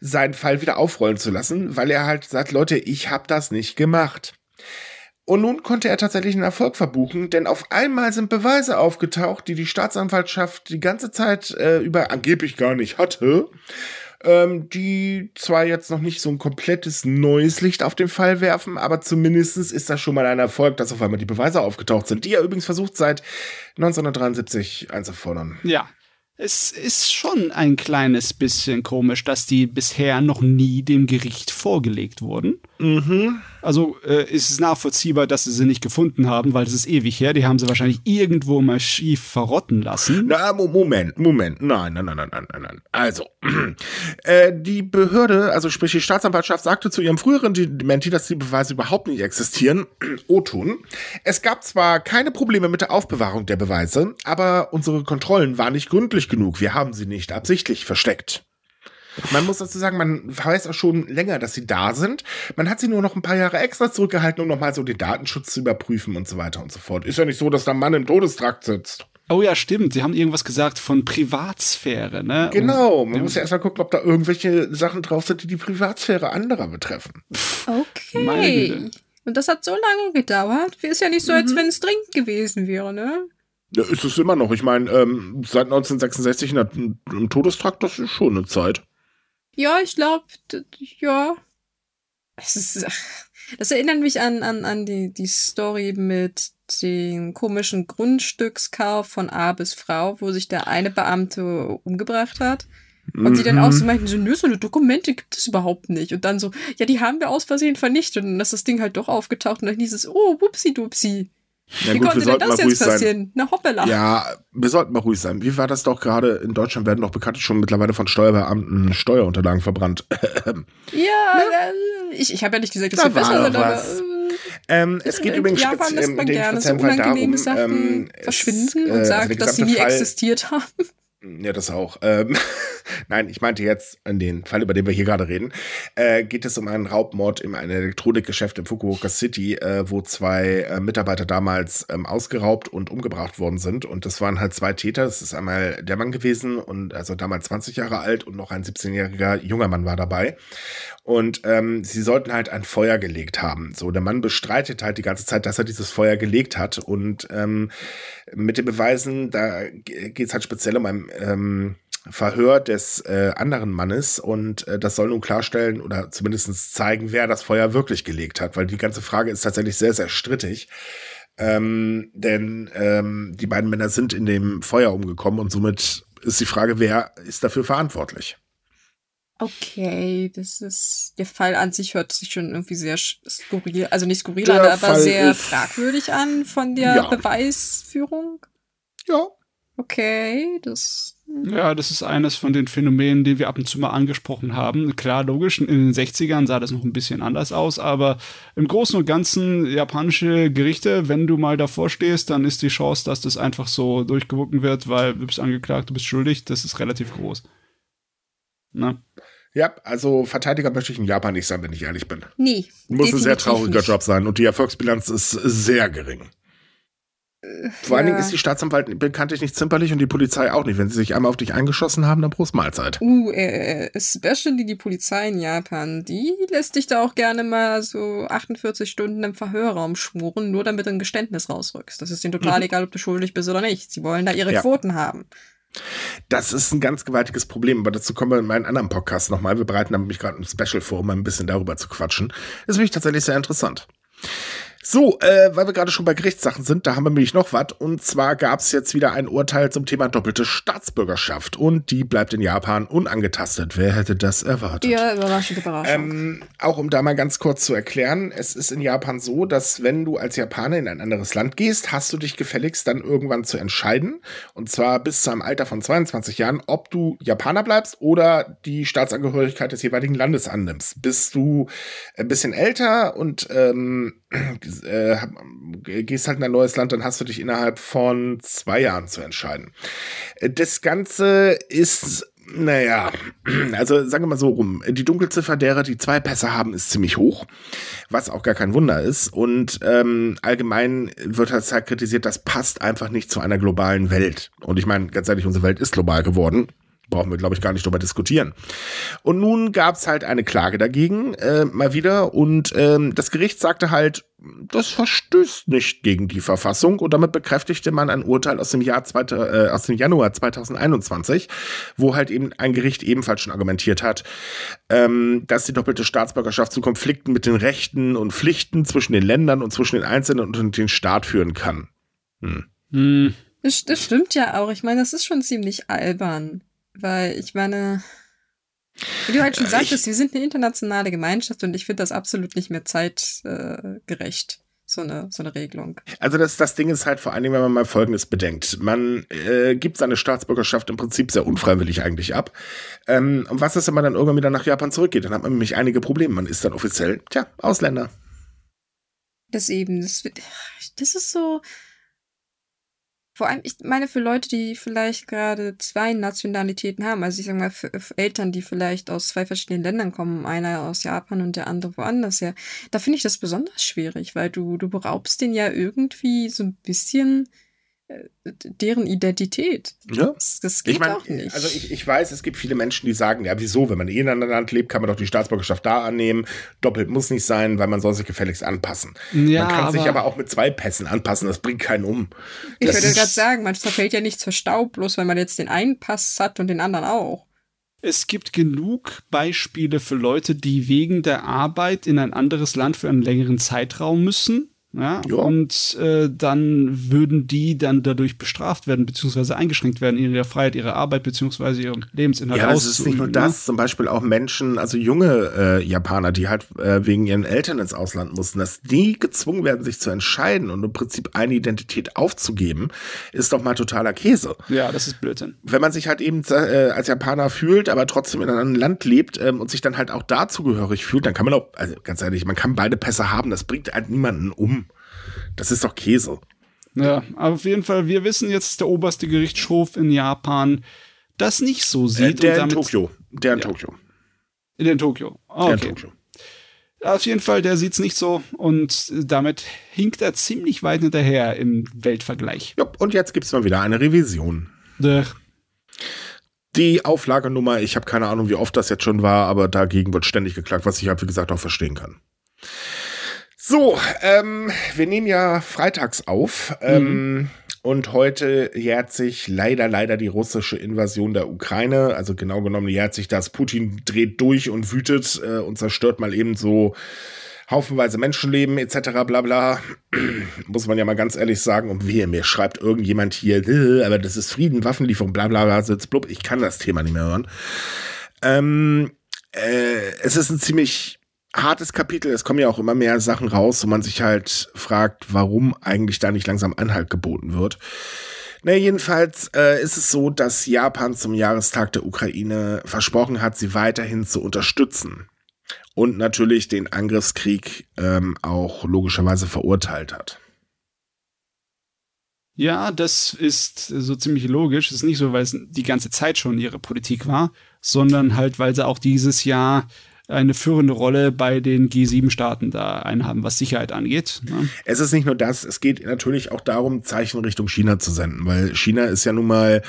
seinen Fall wieder aufrollen zu lassen, weil er halt sagt, Leute, ich habe das nicht gemacht. Und nun konnte er tatsächlich einen Erfolg verbuchen, denn auf einmal sind Beweise aufgetaucht, die die Staatsanwaltschaft die ganze Zeit äh, über angeblich gar nicht hatte, ähm, die zwar jetzt noch nicht so ein komplettes neues Licht auf den Fall werfen, aber zumindestens ist das schon mal ein Erfolg, dass auf einmal die Beweise aufgetaucht sind, die er übrigens versucht seit 1973 einzufordern. Ja. Es ist schon ein kleines bisschen komisch, dass die bisher noch nie dem Gericht vorgelegt wurden. Mhm. Also äh, ist es nachvollziehbar, dass sie sie nicht gefunden haben, weil es ist ewig her. Die haben sie wahrscheinlich irgendwo mal schief verrotten lassen. Na, Mo- Moment, Moment. Nein, nein, nein, nein, nein, nein, nein. Also, äh, die Behörde, also sprich die Staatsanwaltschaft, sagte zu ihrem früheren Dementi, dass die Beweise überhaupt nicht existieren. O-Tun. Es gab zwar keine Probleme mit der Aufbewahrung der Beweise, aber unsere Kontrollen waren nicht gründlich genug. Wir haben sie nicht absichtlich versteckt. Man muss dazu sagen, man weiß auch schon länger, dass sie da sind. Man hat sie nur noch ein paar Jahre extra zurückgehalten, um nochmal so den Datenschutz zu überprüfen und so weiter und so fort. Ist ja nicht so, dass da ein Mann im Todestrakt sitzt. Oh ja, stimmt. Sie haben irgendwas gesagt von Privatsphäre, ne? Genau, man Ja. muss ja erstmal gucken, ob da irgendwelche Sachen drauf sind, die die Privatsphäre anderer betreffen. Meine Okay. Güte. Und das hat so lange gedauert. Ist ja nicht so, als wenn es dringend gewesen wäre, ne? Ja, ist es immer noch. Ich meine, ähm, seit 1966 in der, im Todestrakt, das ist schon eine Zeit. Ja, ich glaube, ja. Es ist, das erinnert mich an, an, an die, die Story mit dem komischen Grundstückskauf von A bis Frau, wo sich der eine Beamte umgebracht hat. Und sie dann auch Mhm. so meinten, so, nö, so eine Dokumente gibt es überhaupt nicht. Und dann so, ja, die haben wir aus Versehen vernichtet. Und dann ist das Ding halt doch aufgetaucht. Und dann hieß es, oh, wupsi-dupsi. Ja, Wie gut, wir konnte denn sollten mal das ruhig jetzt sein. passieren? Na, hoppala. Ja, wir sollten mal ruhig sein. Wie war das doch gerade? In Deutschland werden doch bekanntlich schon mittlerweile von Steuerbeamten Steuerunterlagen verbrannt. Ja, äh, ich, ich habe ja nicht gesagt, dass Da wir besser sind, aber äh, ähm, es geht übrigens Japan lässt ähm, man gerne so unangenehme darum, Sachen ähm, es, verschwinden äh, und also der dass sie nie existiert haben. Ja, das auch. Ähm, Nein, ich meinte jetzt an den Fall, über den wir hier gerade reden. Äh, geht es um einen Raubmord in einem Elektronikgeschäft in Fukuoka City, äh, wo zwei äh, Mitarbeiter damals ähm, ausgeraubt und umgebracht worden sind. Und das waren halt zwei Täter. Das ist einmal der Mann gewesen und also damals 20 Jahre alt und noch ein 17-jähriger junger Mann war dabei. Und ähm, sie sollten halt ein Feuer gelegt haben. So, der Mann bestreitet halt die ganze Zeit, dass er dieses Feuer gelegt hat. Und ähm, mit den Beweisen, da geht es halt speziell um ein ähm, Verhör des äh, anderen Mannes und äh, das soll nun klarstellen oder zumindest zeigen, wer das Feuer wirklich gelegt hat, weil die ganze Frage ist tatsächlich sehr, sehr strittig. Ähm, denn ähm, die beiden Männer sind in dem Feuer umgekommen und somit ist die Frage, wer ist dafür verantwortlich? Okay, das ist, der Fall an sich hört sich schon irgendwie sehr skurril, also nicht skurril Der an, aber Fall sehr ist- fragwürdig an von der Ja. Beweisführung. Ja. Okay, das, Ja, das ist eines von den Phänomenen, die wir ab und zu mal angesprochen haben. Klar, logisch, in den 60ern sah das noch ein bisschen anders aus, aber im Großen und Ganzen japanische Gerichte, wenn du mal davor stehst, dann ist die Chance, dass das einfach so durchgewunken wird, weil du bist angeklagt, du bist schuldig, das ist relativ groß. Ne? Ja, also Verteidiger möchte ich in Japan nicht sein, wenn ich ehrlich bin. Nee. Muss ein sehr trauriger nicht. Job sein und die Erfolgsbilanz ist sehr gering. Vor allen ja. Dingen ist die Staatsanwaltschaft bekanntlich nicht zimperlich und die Polizei auch nicht. Wenn sie sich einmal auf dich eingeschossen haben, dann Prost Mahlzeit. Uh, äh, especially die Polizei in Japan, die lässt dich da auch gerne mal so 48 Stunden im Verhörraum schmoren, nur damit du ein Geständnis rausrückst. Das ist denen total egal, ob du schuldig bist oder nicht. Sie wollen da ihre Mhm. Ja. Quoten haben. Das ist ein ganz gewaltiges Problem, aber dazu kommen wir in meinen anderen Podcast nochmal. Wir bereiten nämlich gerade ein Special vor, um ein bisschen darüber zu quatschen. Das ist nämlich tatsächlich sehr interessant. So, äh, weil wir gerade schon bei Gerichtssachen sind, da haben wir nämlich noch was. Und zwar gab es jetzt wieder ein Urteil zum Thema doppelte Staatsbürgerschaft. Und die bleibt in Japan unangetastet. Wer hätte das erwartet? Ja, überraschend, überraschend. Ähm, auch um da mal ganz kurz zu erklären, es ist in Japan so, dass wenn du als Japaner in ein anderes Land gehst, hast du dich gefälligst dann irgendwann zu entscheiden, und zwar bis zu einem Alter von 22 Jahren, ob du Japaner bleibst oder die Staatsangehörigkeit des jeweiligen Landes annimmst. Bist du ein bisschen älter und ähm, äh, gehst halt in ein neues Land, dann hast du dich innerhalb von zwei Jahren zu entscheiden. Äh, Das Ganze ist naja, also sagen wir mal so rum. Die Dunkelziffer derer, die zwei Pässe haben, ist ziemlich hoch, was auch gar kein Wunder ist. Und ähm, allgemein wird halt halt kritisiert, das passt einfach nicht zu einer globalen Welt. Und ich meine, ganz ehrlich, unsere Welt ist global geworden. Brauchen wir, glaube ich, gar nicht drüber diskutieren. Und nun gab es halt eine Klage dagegen, äh, mal wieder. Und ähm, das Gericht sagte halt, das verstößt nicht gegen die Verfassung. Und damit bekräftigte man ein Urteil aus dem Jahr zweite, äh, aus dem Januar 2021, wo halt eben ein Gericht ebenfalls schon argumentiert hat, ähm, dass die doppelte Staatsbürgerschaft zu Konflikten mit den Rechten und Pflichten zwischen den Ländern und zwischen den Einzelnen und den Staat führen kann. Hm. Hm. Das, das stimmt ja auch. Ich meine, das ist schon ziemlich albern. Weil ich meine, wie du halt schon Äh, sagtest, wir sind eine internationale Gemeinschaft und ich finde das absolut nicht mehr zeitgerecht, äh, so eine, so eine Regelung. Also das, das Ding ist halt vor allen Dingen, wenn man mal Folgendes bedenkt. Man äh, gibt seine Staatsbürgerschaft im Prinzip sehr unfreiwillig eigentlich ab. Ähm, und was ist, wenn man dann irgendwann wieder nach Japan zurückgeht? Dann hat man nämlich einige Probleme. Man ist dann offiziell, tja, Ausländer. Das eben, das, das ist so. Vor allem, ich meine, für Leute, die vielleicht gerade zwei Nationalitäten haben, also ich sag mal, für, für Eltern, die vielleicht aus zwei verschiedenen Ländern kommen, einer aus Japan und der andere woanders her, da finde ich das besonders schwierig, weil du, du beraubst denen ja irgendwie so ein bisschen deren Identität. Ja. Das, das geht Ich meine, auch nicht. also ich, ich weiß, es gibt viele Menschen, die sagen, ja, wieso, wenn man eh in einem Land lebt, kann man doch die Staatsbürgerschaft da annehmen. Doppelt muss nicht sein, weil man soll sich gefälligst anpassen. Ja, man kann sich aber- aber auch mit zwei Pässen anpassen, das bringt keinen um. ich das würde gerade sagen, man verfällt ja nicht zur Staub, bloß weil man jetzt den einen Pass hat und den anderen auch. Es gibt genug Beispiele für Leute, die wegen der Arbeit in ein anderes Land für einen längeren Zeitraum müssen. Ja, Ja. und äh, dann würden die dann dadurch bestraft werden, beziehungsweise eingeschränkt werden in ihrer Freiheit, ihrer Arbeit, beziehungsweise ihrem Lebensinhalt Ja, das ist nicht nur ne? das, zum Beispiel auch Menschen, also junge äh, Japaner, die halt äh, wegen ihren Eltern ins Ausland mussten, dass die gezwungen werden, sich zu entscheiden und im Prinzip eine Identität aufzugeben, ist doch mal totaler Käse. Ja, das ist Blödsinn. Wenn man sich halt eben äh, als Japaner fühlt, aber trotzdem in einem Land lebt ähm, und sich dann halt auch dazugehörig fühlt, dann kann man auch, also ganz ehrlich, man kann beide Pässe haben, das bringt halt niemanden um. Das ist doch Käse. Ja, aber auf jeden Fall, wir wissen jetzt, dass der oberste Gerichtshof in Japan das nicht so Äh, sieht. der und in damit Tokio. Der in Ja. Tokio. In den Tokio. Ah, Der in. Tokio. Auf jeden Fall, der sieht's nicht so und damit hinkt er ziemlich weit hinterher im Weltvergleich. Jupp, und jetzt gibt's mal wieder eine Revision. Dach. Die Auflagenummer, ich habe keine Ahnung, wie oft das jetzt schon war, aber dagegen wird ständig geklagt, was ich halt, wie gesagt, auch verstehen kann. So, ähm, wir nehmen ja freitags auf. Ähm, und heute jährt sich leider, leider die russische Invasion der Ukraine. Also genau genommen jährt sich das. Putin dreht durch und wütet äh, und zerstört mal eben so haufenweise Menschenleben etc. bla bla. Muss man ja mal ganz ehrlich sagen. Und wehe, mir schreibt irgendjemand hier, "Äh, aber das ist Frieden, Waffenlieferung, bla bla bla, sitz blub. Ich kann das Thema nicht mehr hören. Ähm, äh, es ist ein ziemlich hartes Kapitel. Es kommen ja auch immer mehr Sachen raus, wo man sich halt fragt, warum eigentlich da nicht langsam Anhalt geboten wird. Na, jedenfalls äh, ist es so, dass Japan zum Jahrestag der Ukraine versprochen hat, sie weiterhin zu unterstützen. Und natürlich den Angriffskrieg ähm, auch logischerweise verurteilt hat. Ja, das ist so ziemlich logisch. Es ist nicht so, weil es die ganze Zeit schon ihre Politik war, sondern halt, weil sie auch dieses Jahr eine führende Rolle bei den G7-Staaten da einhaben, was Sicherheit angeht. Ne? Es ist nicht nur das, es geht natürlich auch darum, Zeichen Richtung China zu senden, weil China ist ja nun mal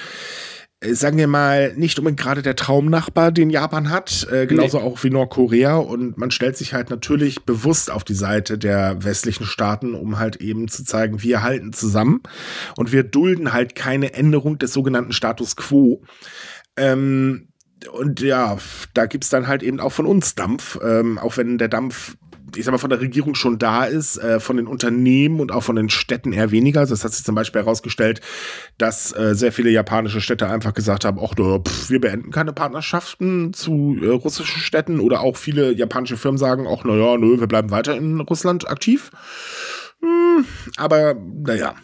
äh, sagen wir mal, nicht unbedingt gerade der Traumnachbar, den Japan hat, äh, genauso nee. auch wie Nordkorea. Und man stellt sich halt natürlich bewusst auf die Seite der westlichen Staaten, um halt eben zu zeigen, wir halten zusammen und wir dulden halt keine Änderung des sogenannten Status quo. Ähm, und ja, da gibt's dann halt eben auch von uns Dampf, ähm, auch wenn der Dampf ich sag mal, von der Regierung schon da ist, äh, von den Unternehmen und auch von den Städten eher weniger. Also das hat sich zum Beispiel herausgestellt, dass äh, sehr viele japanische Städte einfach gesagt haben, ach, wir beenden keine Partnerschaften zu äh, russischen Städten oder auch viele japanische Firmen sagen, ach, naja, nö, wir bleiben weiter in Russland aktiv. Hm, aber naja.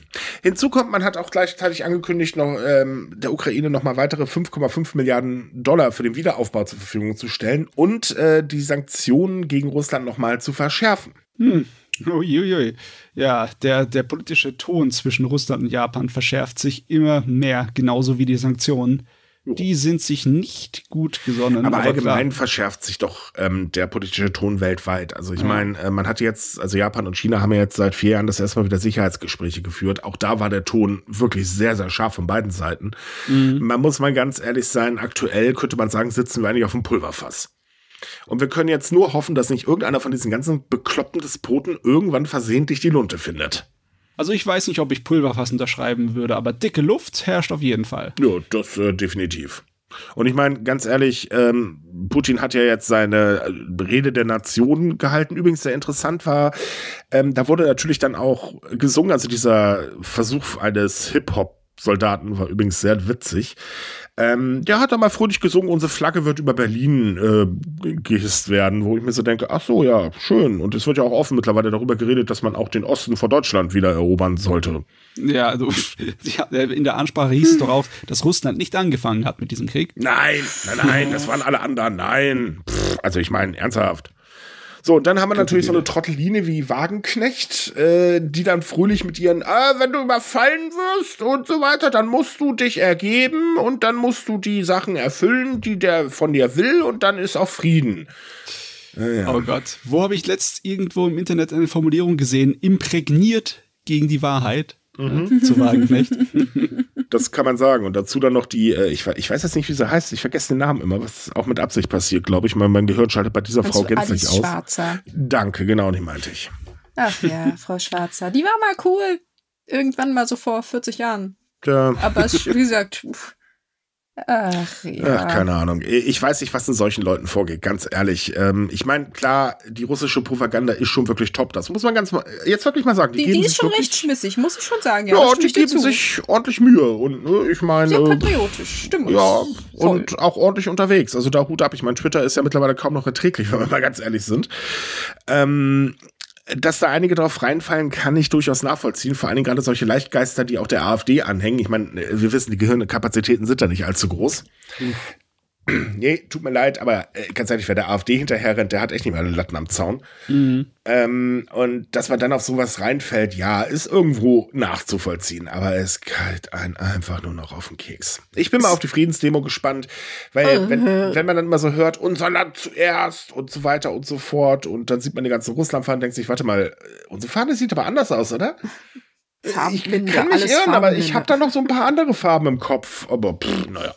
Hinzu kommt, man hat auch gleichzeitig angekündigt, noch ähm, der Ukraine nochmal weitere 5,5 Milliarden Dollar für den Wiederaufbau zur Verfügung zu stellen und äh, die Sanktionen gegen Russland nochmal zu verschärfen. Hm. Uiuiui. Ja, der, der politische Ton zwischen Russland und Japan verschärft sich immer mehr, genauso wie die Sanktionen die sind sich nicht gut gesonnen. Aber, aber allgemein klar. verschärft sich doch ähm, der politische Ton weltweit. Also ich ja. meine, äh, man hat jetzt, also Japan und China haben ja jetzt seit vier Jahren das erstmal wieder Sicherheitsgespräche geführt. Auch da war der Ton wirklich sehr, sehr scharf von beiden Seiten. Mhm. Man muss mal ganz ehrlich sein, aktuell könnte man sagen, sitzen wir eigentlich auf dem Pulverfass. Und wir können jetzt nur hoffen, dass nicht irgendeiner von diesen ganzen bekloppten Despoten irgendwann versehentlich die Lunte findet. Also ich weiß nicht, ob ich Pulverfass unterschreiben würde, aber dicke Luft herrscht auf jeden Fall. Ja, das äh, definitiv. Und ich meine, ganz ehrlich, ähm, Putin hat ja jetzt seine äh, Rede der Nation gehalten. Übrigens sehr interessant war, ähm, da wurde natürlich dann auch gesungen, also dieser Versuch eines Hip-Hop-Soldaten war übrigens sehr witzig. Ähm, der hat da mal fröhlich gesungen, unsere Flagge wird über Berlin äh, gehisst werden, wo ich mir so denke, ach so, ja, schön. Und es wird ja auch offen mittlerweile darüber geredet, dass man auch den Osten vor Deutschland wieder erobern sollte. Ja, also in der Ansprache hieß es doch auch, dass Russland nicht angefangen hat mit diesem Krieg. Nein, nein, nein, das waren alle anderen, nein. Pff, also ich meine, ernsthaft. So, und dann haben wir natürlich so eine Trotteline wie Wagenknecht, äh, die dann fröhlich mit ihren, ah, wenn du überfallen wirst und so weiter, dann musst du dich ergeben und dann musst du die Sachen erfüllen, die der von dir will und dann ist auch Frieden. Ja. Oh Gott, wo habe ich letzt irgendwo im Internet eine Formulierung gesehen? Imprägniert gegen die Wahrheit mhm. zu Wagenknecht. das kann man sagen. Und dazu dann noch die, äh, ich, ich weiß jetzt nicht, wie sie heißt, ich vergesse den Namen immer, was auch mit Absicht passiert, glaube ich. Mein, mein Gehirn schaltet bei dieser Frau gänzlich aus. Schwarzer. Danke, genau, die meinte ich. Ach ja, Frau Schwarzer. Die war mal cool. Irgendwann mal so vor 40 Jahren. Ja. Aber es, wie gesagt, Ach, ja. Ach, keine Ahnung. Ich weiß nicht, was in solchen Leuten vorgeht, ganz ehrlich. Ähm, ich meine, klar, die russische Propaganda ist schon wirklich top. Das muss man ganz mal, jetzt wirklich mal sagen. Die, die, die ist schon recht schmissig, muss ich schon sagen. Ja, ja die geben sich ordentlich Mühe. Und ne, ich meine. Sehr patriotisch, stimmt. Ja, und auch ordentlich unterwegs. Also da Hut ab. Ich meine, Twitter ist ja mittlerweile kaum noch erträglich, wenn wir mal ganz ehrlich sind. Ähm, dass da einige drauf reinfallen, kann ich durchaus nachvollziehen. Vor allen Dingen gerade solche Leichtgeister, die auch der AfD anhängen. Ich meine, wir wissen, die Gehirnkapazitäten sind da nicht allzu groß. Mhm. Nee, tut mir leid, aber äh, ganz ehrlich, wer der AfD hinterher rennt, der hat echt nicht mehr einen Latten am Zaun. Mhm. Ähm, und dass man dann auf sowas reinfällt, ja, ist irgendwo nachzuvollziehen, aber es kalt einen einfach nur noch auf den Keks. Ich bin mal auf die Friedensdemo gespannt, weil wenn, wenn man dann immer so hört, unser Land zuerst und so weiter und so fort und dann sieht man die ganzen Russlandfahnen und denkt sich, warte mal, äh, unsere Fahne sieht aber anders aus, oder? Farbenblinde, ich kann mich irren, aber ich habe da noch so ein paar andere Farben im Kopf, aber pff, naja.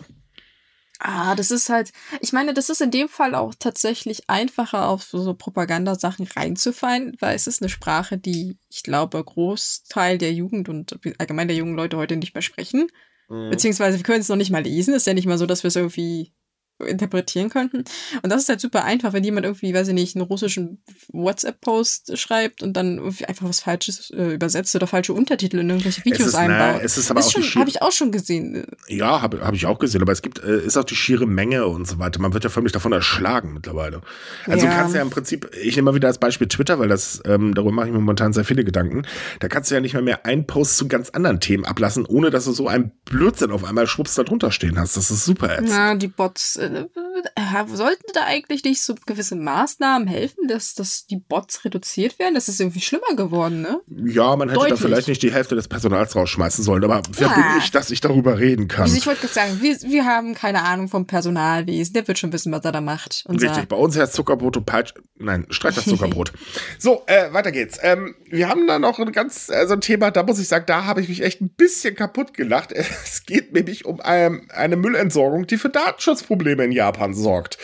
Ah, das ist halt, ich meine, das ist in dem Fall auch tatsächlich einfacher, auf so, Propagandasachen reinzufallen, weil es ist eine Sprache, die ich glaube, Großteil der Jugend und allgemein der jungen Leute heute nicht mehr sprechen. Mhm. Beziehungsweise wir können es noch nicht mal lesen. Ist ja nicht mal so, dass wir es irgendwie interpretieren könnten. Und das ist halt super einfach, wenn jemand irgendwie, weiß ich nicht, einen russischen WhatsApp-Post schreibt und dann einfach was Falsches äh, übersetzt oder falsche Untertitel in irgendwelche Videos es ist, einbaut. Na, es ist aber ist auch habe ich auch schon gesehen. Ja, habe hab ich auch gesehen, aber es gibt, äh, ist auch die schiere Menge und so weiter. Man wird ja förmlich davon erschlagen mittlerweile. Also ja. du kannst ja im Prinzip, ich nehme mal wieder als Beispiel Twitter, weil das, ähm, darüber mache ich mir momentan sehr viele Gedanken. Da kannst du ja nicht mehr mehr einen Post zu ganz anderen Themen ablassen, ohne dass du so einen Blödsinn auf einmal schwupps da drunter stehen hast. Das ist super ätzend. Ja, die Bots äh, sollten da eigentlich nicht so gewisse Maßnahmen helfen, dass, dass die Bots reduziert werden? Das ist irgendwie schlimmer geworden, ne? Ja, man hätte Deutlich. da vielleicht nicht die Hälfte des Personals rausschmeißen sollen, aber wer ja. bin ich, dass ich darüber reden kann? Also ich wollte gerade sagen, wir, wir haben keine Ahnung vom Personalwesen, der wird schon wissen, was er da macht. Richtig, bei uns heißt Zuckerbrot und Peitsch, nein, streich das Zuckerbrot. so, äh, weiter geht's. Ähm, wir haben da noch ein ganz, äh, so ein Thema, da muss ich sagen, da habe ich mich echt ein bisschen kaputt gelacht. Es geht nämlich um ähm, eine Müllentsorgung, die für Datenschutzprobleme in Japan sorgt.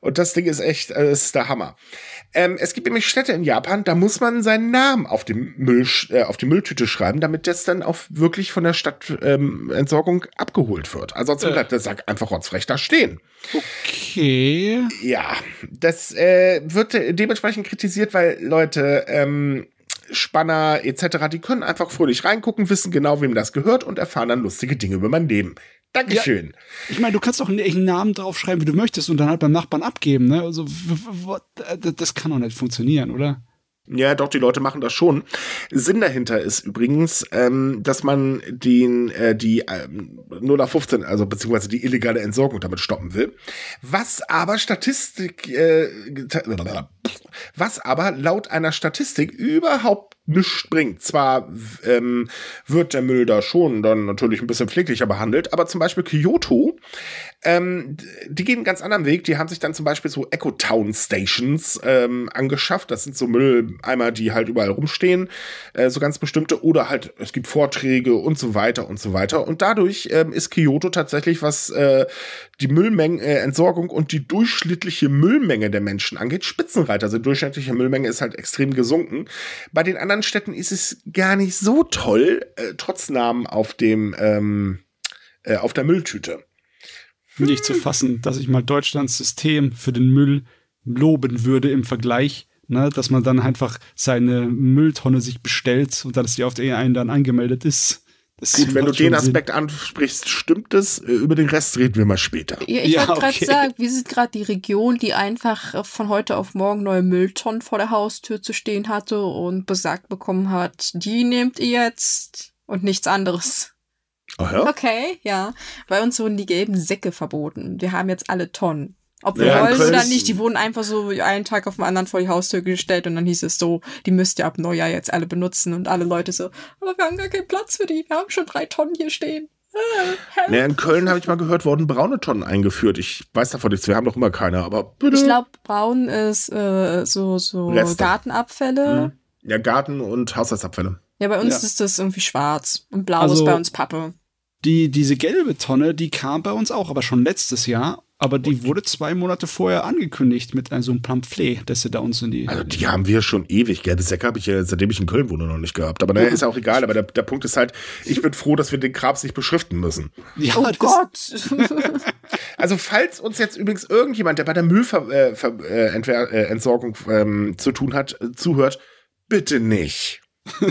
Und das Ding ist echt, äh, ist der Hammer. Ähm, es gibt nämlich Städte in Japan, da muss man seinen Namen auf, dem Müll, äh, auf die Mülltüte schreiben, damit das dann auch wirklich von der Stadtentsorgung ähm, abgeholt wird. Ansonsten äh. bleibt der Sack einfach rotzfrech da stehen. Okay. Ja, das äh, wird dementsprechend kritisiert, weil Leute ähm, Spanner etc., die können einfach fröhlich reingucken, wissen genau, wem das gehört und erfahren dann lustige Dinge über mein Leben. Dankeschön. Ja, ich meine, du kannst doch einen Namen draufschreiben, wie du möchtest und dann halt beim Nachbarn abgeben, ne? Also, das kann doch nicht funktionieren, oder? Ja, doch, die Leute machen das schon. Sinn dahinter ist übrigens, ähm, dass man den, äh, die ähm, 0 nach 15, also beziehungsweise die illegale Entsorgung damit stoppen will. Was aber Statistik, äh, was aber laut einer Statistik überhaupt nichts bringt. Zwar ähm, wird der Müll da schon dann natürlich ein bisschen pfleglicher behandelt, aber zum Beispiel Kyoto, ähm, die gehen einen ganz anderen Weg. Die haben sich dann zum Beispiel so Eco-Town Stations ähm, angeschafft. Das sind so Mülleimer, die halt überall rumstehen, äh, so ganz bestimmte. Oder halt, es gibt Vorträge und so weiter und so weiter. Und dadurch ähm, ist Kyoto tatsächlich, was äh, die Müllmengen, äh, und die durchschnittliche Müllmenge der Menschen angeht, Spitzenreiter. Also durchschnittliche Müllmenge ist halt extrem gesunken. Bei den anderen Städten ist es gar nicht so toll, äh, trotz Namen auf dem ähm, äh, auf der Mülltüte. Nicht zu fassen, dass ich mal Deutschlands System für den Müll loben würde im Vergleich, ne, dass man dann einfach seine Mülltonne sich bestellt und dass die auf der einen dann angemeldet ist. Das Gut, wenn du den Aspekt Sinn. ansprichst, stimmt es. Äh, über den Rest reden wir mal später. Ja, ich ja, wollte gerade okay. sagen, wie sieht gerade die Region, die einfach von heute auf morgen neue Mülltonnen vor der Haustür zu stehen hatte und besagt bekommen hat, die nehmt ihr jetzt und nichts anderes. Oh ja? Okay, ja. Bei uns wurden die gelben Säcke verboten. Wir haben jetzt alle Tonnen. Ob wir ja, wollen oder nicht, die wurden einfach so einen Tag auf den anderen vor die Haustür gestellt und dann hieß es so, die müsst ihr ab Neujahr jetzt alle benutzen und alle Leute so, aber wir haben gar keinen Platz für die, wir haben schon drei Tonnen hier stehen. Ah, naja, in Köln habe ich mal gehört, wurden braune Tonnen eingeführt. Ich weiß davon nichts, wir haben doch immer keine, aber bitte. Ich glaube, braun ist äh, so, so Gartenabfälle. Mhm. Ja, Garten- und Haushaltsabfälle. Ja, bei uns ja. ist das irgendwie schwarz und blau also, ist bei uns Pappe. Die, diese gelbe Tonne, die kam bei uns auch, aber schon letztes Jahr. Aber die wurde zwei Monate vorher angekündigt mit so einem Pamphlet, dass sie da uns in die. Also die haben wir schon ewig. Gelbe Säcke habe ich ja, seitdem ich in Köln wohne, noch nicht gehabt. Aber naja, ist auch egal. Aber der, der Punkt ist halt, ich bin froh, dass wir den Krebs nicht beschriften müssen. Ja, oh Gott! also falls uns jetzt übrigens irgendjemand, der bei der Müllentsorgung äh, äh, ähm, zu tun hat, äh, zuhört, bitte nicht.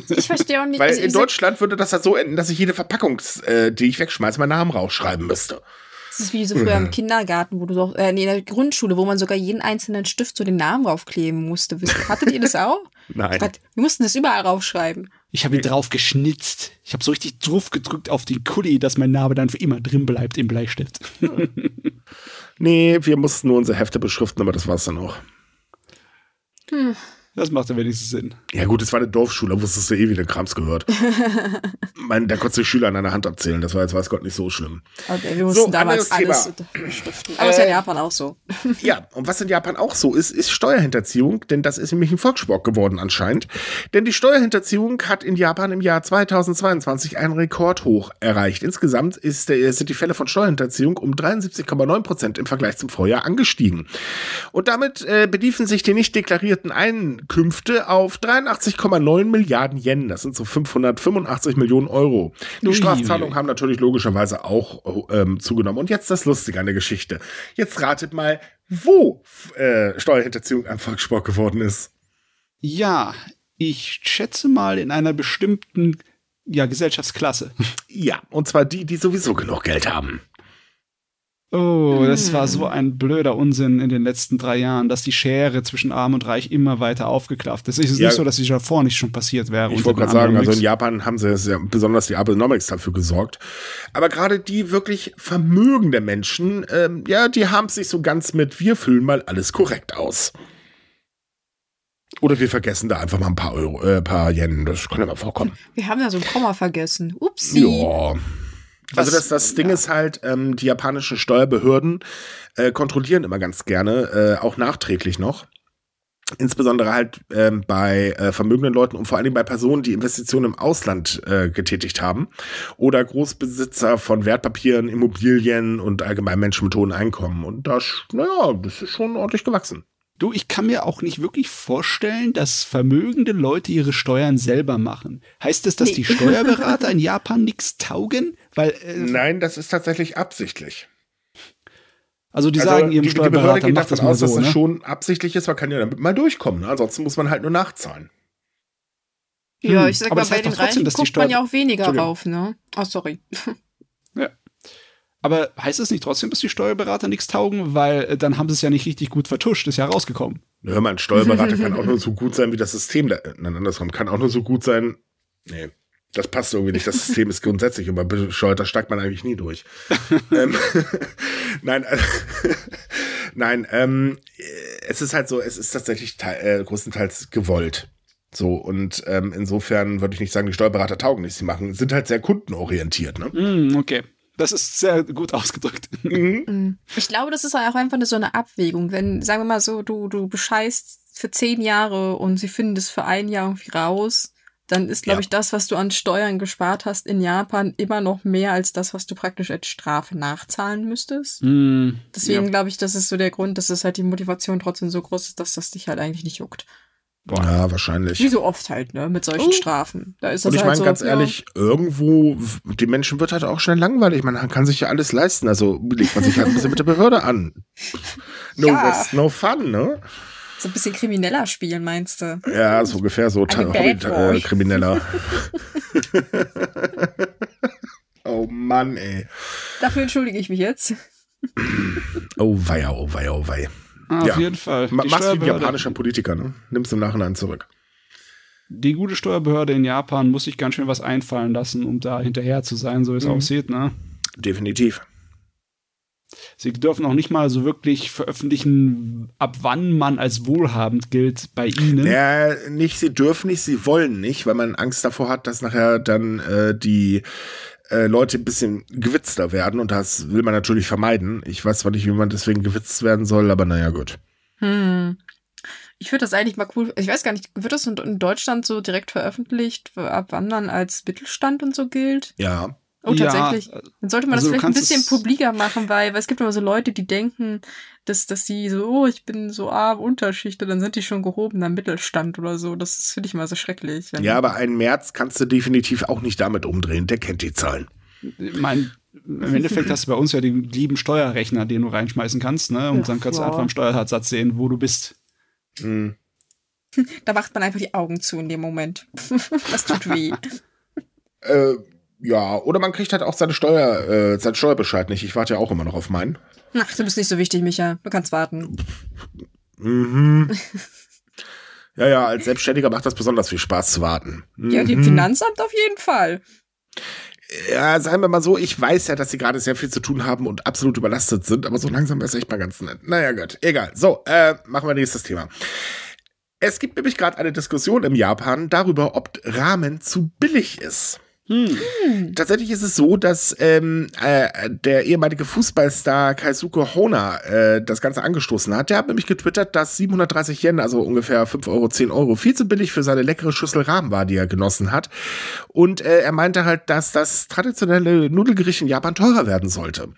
Ich verstehe auch nicht. Weil also, in Deutschland würde das halt so enden, dass ich jede Verpackung, äh, die ich wegschmeiße, meinen Namen rausschreiben müsste. Das ist wie so früher im Kindergarten, wo du doch, äh, nee, in der Grundschule, wo man sogar jeden einzelnen Stift zu so den Namen raufkleben musste. Hattet ihr das auch? Nein. Gott, wir mussten das überall raufschreiben. Ich habe ihn drauf geschnitzt. Ich habe so richtig drauf gedrückt auf den Kuli, dass mein Name dann für immer drin bleibt im Bleistift. nee, wir mussten nur unsere Hefte beschriften, aber das war's dann auch. Hm. Das macht ja wenigstens Sinn. Ja, gut, es war eine Dorfschule, da wusstest du eh, wie der Krams gehört. mein, da konntest du Schüler an einer Hand abzählen, das war jetzt, weiß Gott, nicht so schlimm. Okay, wir mussten so, damals alles beschriften. Aber äh, ist ja in Japan auch so. ja, und was in Japan auch so ist, ist Steuerhinterziehung, denn das ist nämlich ein Volkssport geworden anscheinend. Denn die Steuerhinterziehung hat in Japan im Jahr 2022 einen Rekordhoch erreicht. Insgesamt ist, äh, sind die Fälle von Steuerhinterziehung um 73,9 Prozent im Vergleich zum Vorjahr angestiegen. Und damit äh, beliefen sich die nicht deklarierten Ein Einkünfte auf 83,9 Milliarden Yen. Das sind so 585 Millionen Euro. Die Strafzahlungen haben natürlich logischerweise auch ähm, zugenommen. Und jetzt das Lustige an der Geschichte. Jetzt ratet mal, wo äh, Steuerhinterziehung ein Volkssport geworden ist. Ja, ich schätze mal in einer bestimmten ja, Gesellschaftsklasse. Ja, und zwar die, die sowieso genug Geld haben. Oh, das war so ein blöder Unsinn in den letzten drei Jahren, dass die Schere zwischen Arm und Reich immer weiter aufgeklafft ist. Es ist Ja. nicht so, dass die davor nicht schon passiert wäre. Ich wollte gerade sagen, also in. Japan haben sie ja besonders die Abenomics dafür gesorgt. Aber gerade die wirklich vermögende Menschen, ähm, ja, die haben sich so ganz mit, wir füllen mal alles korrekt aus. Oder wir vergessen da einfach mal ein paar Euro, äh, paar Yen. Das kann ja mal vorkommen. Wir haben ja so ein Komma vergessen. Upsi. Ja. Also das, das Ding ist halt, ähm, die japanischen Steuerbehörden äh, kontrollieren immer ganz gerne, äh, auch nachträglich noch. Insbesondere halt ähm, bei äh, vermögenden Leuten und vor allen Dingen bei Personen, die Investitionen im Ausland äh, getätigt haben oder Großbesitzer von Wertpapieren, Immobilien und allgemein Menschen mit hohen Einkommen. Und das, naja, das ist schon ordentlich gewachsen. Du, ich kann mir auch nicht wirklich vorstellen, dass vermögende Leute ihre Steuern selber machen. Heißt das, dass Nee. die Steuerberater in Japan nichts taugen? Weil, äh, Nein, das ist tatsächlich absichtlich. also die also sagen ihrem die, die Behörde Steuerberater, geht davon das mal aus, dass so, das ne? schon absichtlich ist, man kann ja damit mal durchkommen. Ne? Ansonsten muss man halt nur nachzahlen. Ja, Hm, ich sag aber mal, bei den Reichen dass die guckt man ja auch weniger rauf, ne? Oh, sorry. Aber heißt es nicht trotzdem, dass die Steuerberater nichts taugen? Weil äh, dann haben sie es ja nicht richtig gut vertuscht, ist ja rausgekommen. Hör mal, ein Steuerberater kann auch nur so gut sein, wie das System, da, nein, andersrum, kann auch nur so gut sein. Nee, das passt irgendwie nicht. Das System ist grundsätzlich immer bescheuert, da steigt man eigentlich nie durch. ähm, nein, äh, nein, ähm, es ist halt so, es ist tatsächlich äh, größtenteils gewollt. So, und ähm, insofern würde ich nicht sagen, die Steuerberater taugen nicht, sie machen, sind halt sehr kundenorientiert, ne? Hm, okay. Das ist sehr gut ausgedrückt. Mhm. Mm. Ich glaube, das ist auch einfach so eine Abwägung. Wenn, sagen wir mal so, du, du bescheißt für zehn Jahre und sie finden das für ein Jahr irgendwie raus, dann ist, glaube Ja. ich, das, was du an Steuern gespart hast in Japan, immer noch mehr als das, was du praktisch als Strafe nachzahlen müsstest. Hm, Deswegen ja. glaube ich, das ist so der Grund, dass es halt die Motivation trotzdem so groß ist, dass das dich halt eigentlich nicht juckt. Ja, wahrscheinlich. Wie so oft halt, ne, mit solchen Oh. Strafen. Da ist das Und ich halt meine, so, ganz ja, ehrlich, irgendwo, die Menschen wird halt auch schnell langweilig. Man kann sich ja alles leisten. Also legt man sich halt ein bisschen mit der Behörde an. No Ja. rest, no fun, ne? so ein bisschen krimineller spielen, meinst du? Ja, so ungefähr so Eine Bad Boy. Hobby-Krimineller. oh Mann, ey. Dafür entschuldige ich mich jetzt. Oh weia, oh weia, oh wei. Ah, Ja. Auf jeden Fall. Die machst du wie ein japanischer Politiker, ne? Nimmst im Nachhinein zurück. Die gute Steuerbehörde in Japan muss sich ganz schön was einfallen lassen, um da hinterher zu sein, so wie es Mhm. aussieht, ne? Definitiv. Sie dürfen auch nicht mal so wirklich veröffentlichen, ab wann man als wohlhabend gilt bei ihnen. Ja, nicht, sie dürfen nicht, sie wollen nicht, weil man Angst davor hat, dass nachher dann äh, die äh, Leute ein bisschen gewitzter werden und das will man natürlich vermeiden. Ich weiß zwar nicht, wie man deswegen gewitzt werden soll, aber naja, gut. Hm. Ich würde das eigentlich mal cool. Ich weiß gar nicht, wird das in, in Deutschland so direkt veröffentlicht, ab wann man als Mittelstand und so gilt? Ja. Oh, Ja, tatsächlich. Dann sollte man also du das vielleicht ein bisschen publiker machen, weil, weil es gibt immer so Leute, die denken, dass, dass sie so, oh, ich bin so arm, Unterschicht, und dann sind die schon gehobener Mittelstand oder so. Das ist- finde ich mal so schrecklich. Ja, aber einen März kannst du definitiv auch nicht damit umdrehen. Der kennt die Zahlen. Ich mein, im Endeffekt hast du bei uns ja den lieben Steuerrechner, den du reinschmeißen kannst, ne? Und Ach, dann kannst du ja. einfach im Steuersatz sehen, wo du bist. Hm. Da macht man einfach die Augen zu in dem Moment. das tut weh. Äh, ja, oder man kriegt halt auch seine Steuer, äh, seinen Steuerbescheid nicht. Ich warte ja auch immer noch auf meinen. Ach, du bist nicht so wichtig, Micha. Du kannst warten. Mhm. ja, ja, als Selbstständiger macht das besonders viel Spaß zu warten. Ja, dem Mhm. Finanzamt auf jeden Fall. Ja, sagen wir mal so, ich weiß ja, dass sie gerade sehr viel zu tun haben und absolut überlastet sind, aber so langsam ist echt mal ganz nett. Naja, gut, egal. So, äh, machen wir nächstes Thema. Es gibt nämlich gerade eine Diskussion im Japan darüber, ob Ramen zu billig ist. Hm. Tatsächlich ist es so, dass ähm, äh, der ehemalige Fußballstar Kaisuke Hona äh, das Ganze angestoßen hat. Der hat nämlich getwittert, dass 730 Yen, also ungefähr 5 Euro, 10 Euro, viel zu billig für seine leckere Schüssel Ramen war, die er genossen hat. Und äh, er meinte halt, dass das traditionelle Nudelgericht in Japan teurer werden sollte.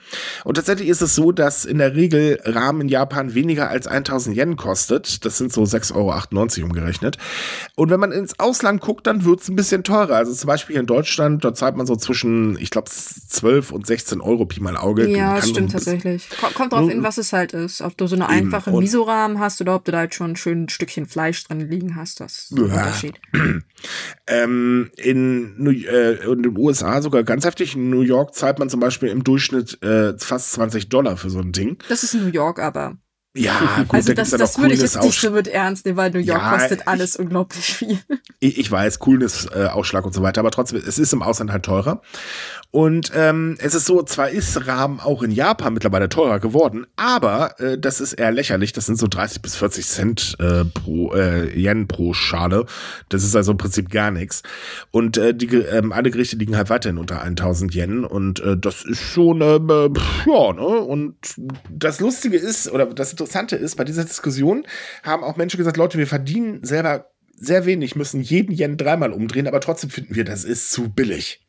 Und tatsächlich ist es so, dass in der Regel Ramen in Japan weniger als 1000 Yen kostet. Das sind so 6,98 Euro umgerechnet. Und wenn man ins Ausland guckt, dann wird's ein bisschen teurer. Also zum Beispiel in Deutschland Deutschland, da zahlt man so zwischen, ich glaube, 12 und 16 Euro Pi mal Auge. Ja, Kann stimmt tatsächlich. Kommt, kommt drauf in, was es halt ist. Ob du so eine einfache Miso-Rahmen hast oder ob du da halt schon ein Stückchen Fleisch drin liegen hast. Das ist ein Ja. Unterschied. Ähm, in, äh, in den USA sogar ganz heftig. In New York zahlt man zum Beispiel im Durchschnitt äh, fast 20 Dollar für so ein Ding. Das ist New York aber. Ja, gut, also da das, das würde ich jetzt nicht so mit ernst nehmen, weil New York Ja, kostet ich- alles unglaublich viel. Ich, ich weiß, Coolness, äh, Ausschlag und so weiter, aber trotzdem, es ist im Ausland halt teurer. Und ähm, es ist so, zwar ist Rahmen auch in Japan mittlerweile teurer geworden, aber äh, das ist eher lächerlich. Das sind so 30 bis 40 Cent äh, pro äh, Yen pro Schale. Das ist also im Prinzip gar nichts. Und äh, die ähm, alle Gerichte liegen halt weiterhin unter 1000 Yen und äh, das ist schon, äh, pff, ja, ne? Und das Lustige ist, oder das Interessante ist, bei dieser Diskussion haben auch Menschen gesagt, Leute, wir verdienen selber sehr wenig, müssen jeden Yen dreimal umdrehen, aber trotzdem finden wir, das ist zu billig.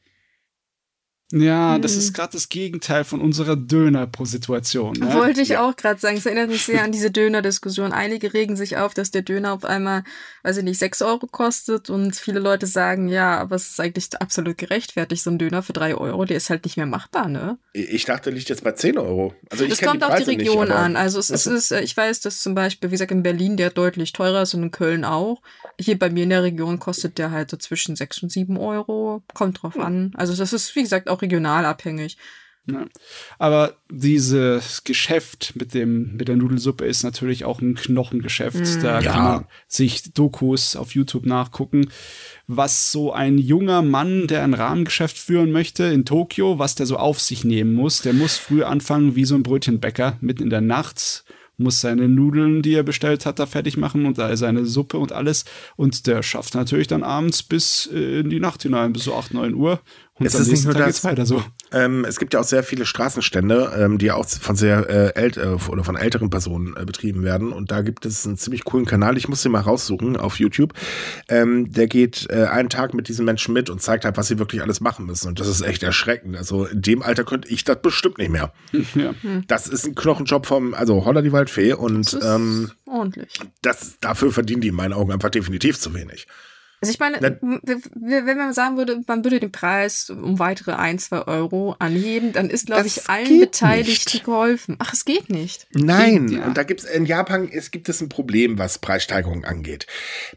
Ja, das Hm. ist gerade das Gegenteil von unserer Döner-Pro-Situation. Ne? Wollte ich Ja. auch gerade sagen. Es erinnert mich sehr an diese Döner-Diskussion. Einige regen sich auf, dass der Döner auf einmal, weiß ich nicht, 6 Euro kostet und viele Leute sagen, ja, aber es ist eigentlich absolut gerechtfertigt, so ein Döner für 3 Euro, der ist halt nicht mehr machbar, ne? Ich dachte, liegt jetzt bei 10 Euro. Also ich Es kenn kommt auf die Region nicht, an. Also es, es ist, äh, ich weiß, dass zum Beispiel, wie gesagt, in Berlin der deutlich teurer ist und in Köln auch. Hier bei mir in der Region kostet der halt so zwischen 6 und 7 Euro. Kommt drauf Hm. an. Also das ist, wie gesagt, auch regional abhängig. Ja. Aber dieses Geschäft mit dem mit der Nudelsuppe ist natürlich auch ein Knochengeschäft. Mm. Da Ja. kann man sich Dokus auf YouTube nachgucken, was so ein junger Mann, der ein Rahmengeschäft führen möchte in Tokio, was der so auf sich nehmen muss. Der muss früh anfangen wie so ein Brötchenbäcker mitten in der Nacht muss seine Nudeln, die er bestellt hat, da fertig machen und da seine Suppe und alles. Und der schafft natürlich dann abends bis äh, in die Nacht hinein, bis so 8, 9 Uhr. Und Es am nächsten Tag das. geht's weiter so. Ähm, es gibt ja auch sehr viele Straßenstände, ähm, die auch von sehr äh, ält äh, oder von älteren Personen äh, betrieben werden. Und da gibt es einen ziemlich coolen Kanal. Ich muss den mal raussuchen auf YouTube. Ähm, der geht äh, einen Tag mit diesen Menschen mit und zeigt halt, was sie wirklich alles machen müssen. Und das ist echt erschreckend. Also in dem Alter könnte ich das bestimmt nicht mehr. Ja. Das ist ein Knochenjob vom, also Holla die Waldfee. Und Das ist ähm, ordentlich. das, dafür verdienen die in meinen Augen einfach definitiv zu wenig. Also ich meine, wenn man sagen würde, man würde den Preis um weitere ein, zwei Euro anheben, dann ist, glaube Das ich, allen geht Beteiligten nicht. geholfen. Ach, es geht nicht. Nein, Ja. und da gibt's in Japan es gibt es ein Problem, was Preissteigerungen angeht.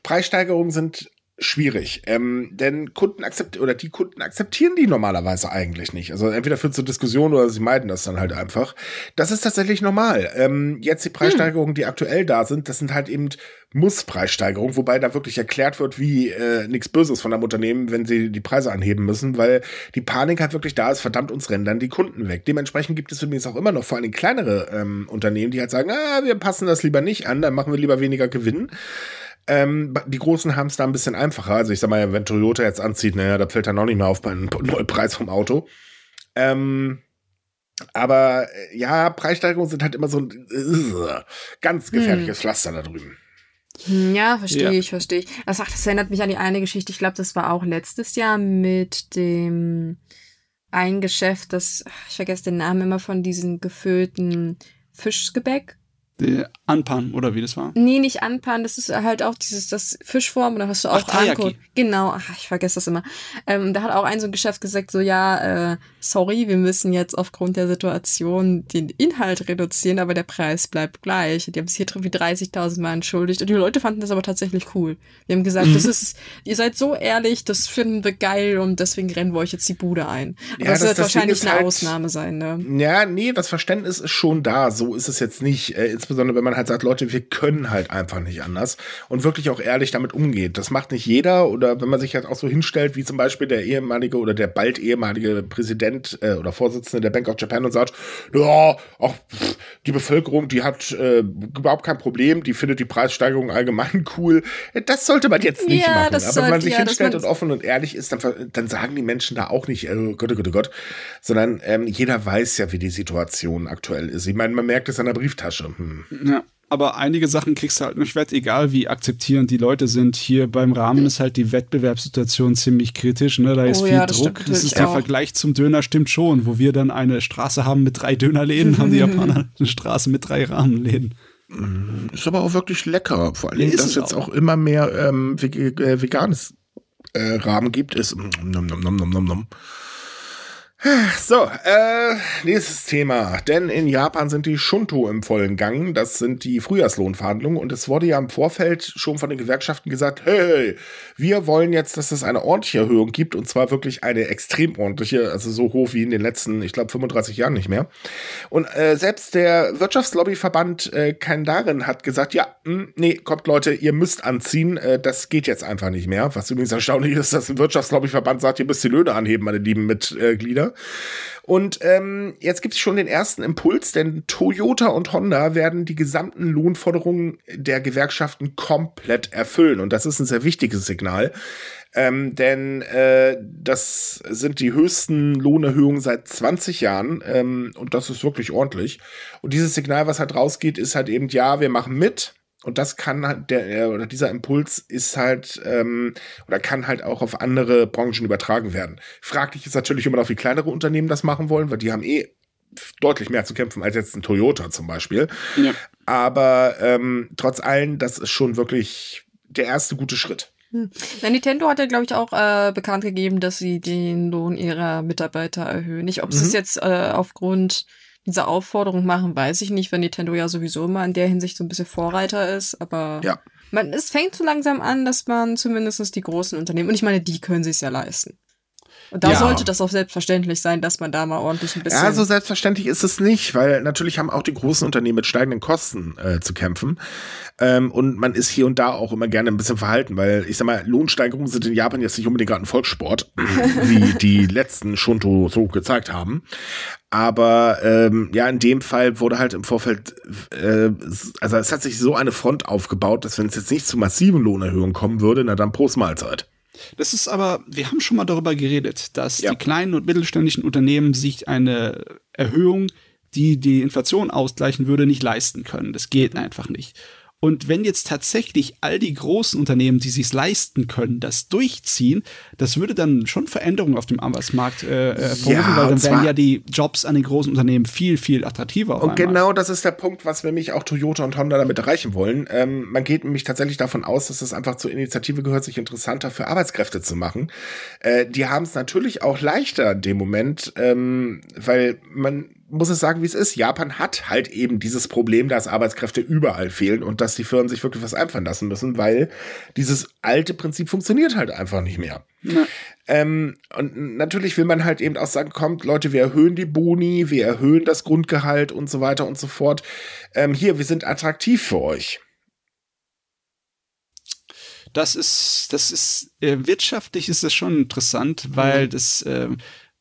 Preissteigerungen sind schwierig, ähm, denn Kunden akzeptieren oder die Kunden akzeptieren die normalerweise eigentlich nicht. Also entweder führt zu Diskussionen oder sie meiden das dann halt einfach. Das ist tatsächlich normal. Ähm, jetzt die Preissteigerungen, die aktuell da sind, das sind halt eben Muss-Preissteigerungen, wobei da wirklich erklärt wird, wie äh, nichts Böses von einem Unternehmen, wenn sie die Preise anheben müssen, weil die Panik halt wirklich da ist, verdammt, uns rennen dann die Kunden weg. Dementsprechend gibt es übrigens auch immer noch vor allem kleinere ähm, Unternehmen, die halt sagen, ah, wir passen das lieber nicht an, dann machen wir lieber weniger Gewinn. Ähm, die Großen haben es da ein bisschen einfacher. Also ich sag mal, wenn Toyota jetzt anzieht, naja, da fällt dann auch nicht mehr auf beim neuen Preis vom Auto. Ähm, aber äh, ja, Preissteigerungen sind halt immer so ein äh, ganz gefährliches Pflaster da drüben. Hm, Ja, verstehe Ja. ich, verstehe ich. Das, ach, das erinnert mich an die eine Geschichte. Ich glaube, das war auch letztes Jahr mit dem ein Geschäft, das, ich vergesse den Namen immer von diesem gefüllten Fischgebäck. Anpan, oder wie das war. Nee, nicht Anpan, das ist halt auch dieses, das Fischform, und da hast du auch. Anko. Genau, ach, ich vergesse das immer. Ähm, da hat auch ein so ein Geschäft gesagt, so, ja, äh, sorry, wir müssen jetzt aufgrund der Situation den Inhalt reduzieren, aber der Preis bleibt gleich. Die haben es hier drin wie 30.000 Mal entschuldigt und die Leute fanden das aber tatsächlich cool. Die haben gesagt, Mhm. das ist, ihr seid so ehrlich, das finden wir geil und deswegen rennen wir euch jetzt die Bude ein. Aber Ja, das, das- wird das wahrscheinlich ist eine halt- Ausnahme sein, ne? Ja, nee, das Verständnis ist schon da. So ist es jetzt nicht. Äh, insbesondere, wenn man halt sagt, Leute, wir können halt einfach nicht anders und wirklich auch ehrlich damit umgeht. Das macht nicht jeder. Oder wenn man sich halt auch so hinstellt, wie zum Beispiel der ehemalige oder der bald ehemalige Präsident äh, oder Vorsitzende der Bank of Japan und sagt, ja, auch pff, die Bevölkerung, die hat äh, überhaupt kein Problem, die findet die Preissteigerung allgemein cool. Äh, Das sollte man jetzt nicht Ja, machen. das Aber wenn man sich ja, hinstellt und offen und ehrlich ist, dann, dann sagen die Menschen da auch nicht, äh, Gott, oh Gott, oh Gott, sondern ähm, jeder weiß ja, wie die Situation aktuell ist. Ich meine, man merkt es an der Brieftasche. Hm. Ja. Aber einige Sachen kriegst du halt nicht wett, egal wie akzeptierend die Leute sind. Hier beim Rahmen ist halt die Wettbewerbssituation ziemlich kritisch. Ne? Da ist Oh viel ja, das Druck. Das ist der auch. Vergleich zum Döner stimmt schon. Wo wir dann eine Straße haben mit drei Dönerläden, haben die Japaner eine Straße mit drei Rahmenläden. Ist aber auch wirklich lecker. Vor allem, Ist dass es jetzt auch. auch immer mehr ähm, äh, veganes äh, Rahmen gibt, ist. Nom, nom, nom, nom, nom, nom. So, äh, nächstes Thema. Denn in Japan sind die Shunto im vollen Gang. Das sind die Frühjahrslohnverhandlungen. Und es wurde ja im Vorfeld schon von den Gewerkschaften gesagt, hey, wir wollen jetzt, dass es eine ordentliche Erhöhung gibt. Und zwar wirklich eine extrem ordentliche, also so hoch wie in den letzten, ich glaube, 35 Jahren nicht mehr. Und äh, selbst der Wirtschaftslobbyverband äh, Kandarin hat gesagt, ja, mh, hm, nee, kommt Leute, ihr müsst anziehen. Äh, das geht jetzt einfach nicht mehr. Was übrigens erstaunlich ist, dass ein Wirtschaftslobbyverband sagt, ihr müsst die Löhne anheben, meine lieben Mitglieder. Und ähm, jetzt gibt es schon den ersten Impuls, denn Toyota und Honda werden die gesamten Lohnforderungen der Gewerkschaften komplett erfüllen. Und das ist ein sehr wichtiges Signal. Ähm, denn äh, das sind die höchsten Lohnerhöhungen seit 20 Jahren ähm, und das ist wirklich ordentlich. Und dieses Signal, was halt rausgeht, ist halt eben, ja, wir machen mit, und das kann halt der oder dieser Impuls ist halt ähm, oder kann halt auch auf andere Branchen übertragen werden. Fraglich ist natürlich immer noch, wie kleinere Unternehmen das machen wollen, weil die haben eh deutlich mehr zu kämpfen als jetzt ein Toyota zum Beispiel. Ja. Aber ähm, trotz allem, das ist schon wirklich der erste gute Schritt. Hm. Na, Nintendo hat ja, glaube ich, auch äh, bekannt gegeben, dass sie den Lohn ihrer Mitarbeiter erhöhen. Nicht, ob mhm. es jetzt äh, aufgrund diese Aufforderung machen, weiß ich nicht, weil Nintendo ja sowieso immer in der Hinsicht so ein bisschen Vorreiter ist, aber ja. man, es fängt so langsam an, dass man zumindest die großen Unternehmen, und ich meine, die können sich ja leisten. Und da ja. sollte das auch selbstverständlich sein, dass man da mal ordentlich ein bisschen. Ja, so selbstverständlich ist es nicht, weil natürlich haben auch die großen Unternehmen mit steigenden Kosten äh, zu kämpfen. Ähm, und man ist hier und da auch immer gerne ein bisschen verhalten, weil ich sag mal, Lohnsteigerungen sind in Japan jetzt nicht unbedingt gerade ein Volkssport, wie die letzten Shunto so gezeigt haben. Aber ähm, ja, in dem Fall wurde halt im Vorfeld, äh, also es hat sich so eine Front aufgebaut, dass wenn es jetzt nicht zu massiven Lohnerhöhungen kommen würde, na dann Prost Mahlzeit. Das ist aber, wir haben schon mal darüber geredet, dass ja. die kleinen und mittelständischen Unternehmen sich eine Erhöhung, die die Inflation ausgleichen würde, nicht leisten können. Das geht einfach nicht. Und wenn jetzt tatsächlich all die großen Unternehmen, die sich leisten können, das durchziehen, das würde dann schon Veränderungen auf dem Arbeitsmarkt äh, hervorrufen, ja, weil dann wären ja die Jobs an den großen Unternehmen viel, viel attraktiver. Und genau das ist der Punkt, was nämlich auch Toyota und Honda damit erreichen wollen. Ähm, man geht nämlich tatsächlich davon aus, dass es einfach zur Initiative gehört, sich interessanter für Arbeitskräfte zu machen. Äh, die haben es natürlich auch leichter in dem Moment, ähm, weil man muss es sagen, wie es ist. Japan hat halt eben dieses Problem, dass Arbeitskräfte überall fehlen und dass die Firmen sich wirklich was einfallen lassen müssen, weil dieses alte Prinzip funktioniert halt einfach nicht mehr. Ähm, und natürlich will man halt eben auch sagen, kommt, Leute, wir erhöhen die Boni, wir erhöhen das Grundgehalt und so weiter und so fort. Ähm, hier, wir sind attraktiv für euch. Das ist, das ist, äh, wirtschaftlich ist das schon interessant, weil mhm. das, äh,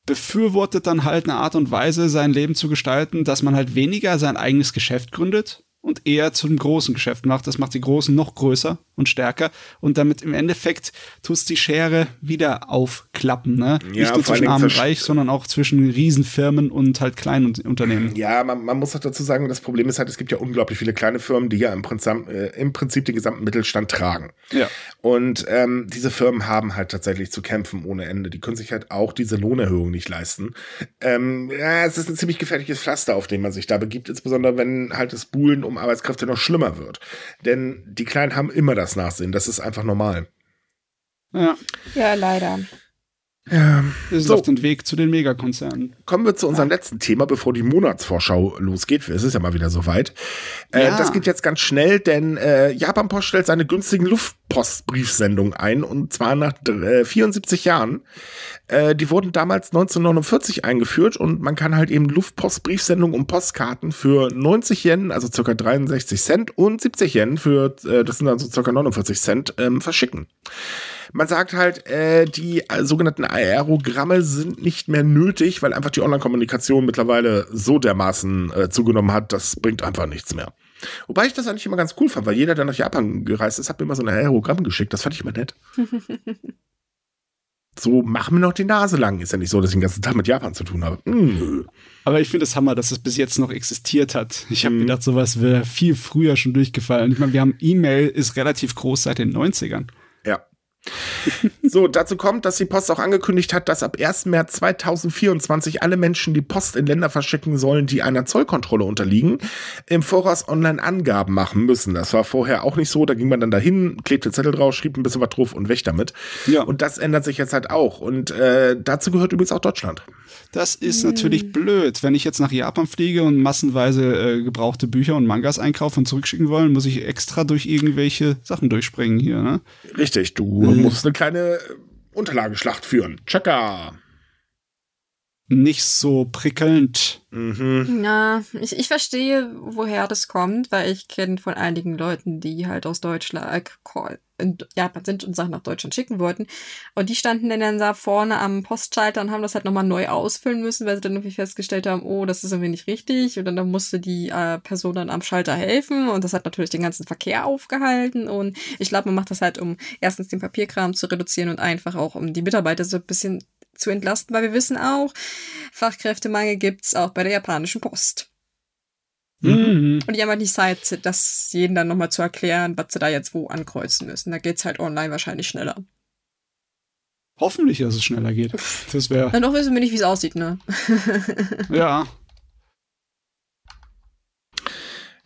befürwortet dann halt eine Art und Weise, sein Leben zu gestalten, dass man halt weniger sein eigenes Geschäft gründet und eher zum großen Geschäft macht. Das macht die Großen noch größer und stärker und damit im Endeffekt tut's die Schere wieder aufklappen. Ne? Ja, Nicht nur zwischen Arm und Reich, sondern auch zwischen Riesenfirmen und halt kleinen Unternehmen. Ja, man, man muss auch dazu sagen, das Problem ist halt, es gibt ja unglaublich viele kleine Firmen, die ja im Prinzip, äh, im Prinzip den gesamten Mittelstand tragen. Ja. Und ähm, diese Firmen haben halt tatsächlich zu kämpfen ohne Ende. Die können sich halt auch diese Lohnerhöhung nicht leisten. Ähm, ja, es ist ein ziemlich gefährliches Pflaster, auf dem man sich da begibt, insbesondere wenn halt das Buhlen um Arbeitskräfte noch schlimmer wird. Denn die Kleinen haben immer das Nachsehen. Das ist einfach normal. Ja. Ja, leider. Ja. Wir sind so. auf dem Weg zu den Megakonzernen. Kommen wir zu unserem ja. letzten Thema, bevor die Monatsvorschau losgeht. Es ist ja mal wieder soweit. Äh, ja. Das geht jetzt ganz schnell, denn äh, Japan Post stellt seine günstigen Luftpostbriefsendungen ein und zwar nach äh, 74 Jahren. Äh, die wurden damals 1949 eingeführt und man kann halt eben Luftpostbriefsendungen und Postkarten für 90 Yen, also circa 63 Cent und 70 Yen für, äh, das sind dann so circa 49 Cent, ähm, verschicken. Man sagt halt, äh, die äh, sogenannten Aerogramme sind nicht mehr nötig, weil einfach die Online-Kommunikation mittlerweile so dermaßen äh, zugenommen hat, das bringt einfach nichts mehr. Wobei ich das eigentlich immer ganz cool fand, weil jeder, der nach Japan gereist ist, hat mir immer so ein Aerogramm geschickt. Das fand ich immer nett. so, mach mir noch die Nase lang. Ist ja nicht so, dass ich den ganzen Tag mit Japan zu tun habe. Nö. Aber ich finde es Hammer, dass es bis jetzt noch existiert hat. Ich habe mhm. gedacht, sowas wäre viel früher schon durchgefallen. Ich meine, wir haben E-Mail ist relativ groß seit den 90ern. So, dazu kommt, dass die Post auch angekündigt hat, dass ab 1. März 2024 alle Menschen, die Post in Länder verschicken sollen, die einer Zollkontrolle unterliegen, im Voraus online Angaben machen müssen. Das war vorher auch nicht so. Da ging man dann dahin, klebte Zettel drauf, schrieb ein bisschen was drauf und weg damit. Ja. Und das ändert sich jetzt halt auch. Und äh, dazu gehört übrigens auch Deutschland. Das ist natürlich blöd. Wenn ich jetzt nach Japan fliege und massenweise äh, gebrauchte Bücher und Mangas einkaufen und zurückschicken wollen, muss ich extra durch irgendwelche Sachen durchspringen hier, ne? Richtig, du hm. musst eine kleine Unterlagenschlacht führen. Chaka! nicht so prickelnd. Mhm. Ja, ich, ich verstehe, woher das kommt, weil ich kenne von einigen Leuten, die halt aus Deutschland äh, in Japan sind und Sachen nach Deutschland schicken wollten. Und die standen dann da vorne am Postschalter und haben das halt nochmal neu ausfüllen müssen, weil sie dann irgendwie festgestellt haben, oh, das ist irgendwie nicht richtig. Und dann, musste die äh, Person dann am Schalter helfen und das hat natürlich den ganzen Verkehr aufgehalten. Und ich glaube, man macht das halt, um erstens den Papierkram zu reduzieren und einfach auch, um die Mitarbeiter so ein bisschen zu entlasten, weil wir wissen auch, Fachkräftemangel gibt's auch bei der japanischen Post. Mhm. Und die haben halt nicht Zeit, das jeden dann nochmal zu erklären, was sie da jetzt wo ankreuzen müssen. Da geht's halt online wahrscheinlich schneller. Hoffentlich, dass es schneller geht. Das wäre. Dann noch wissen wir nicht, wie es aussieht, ne? ja.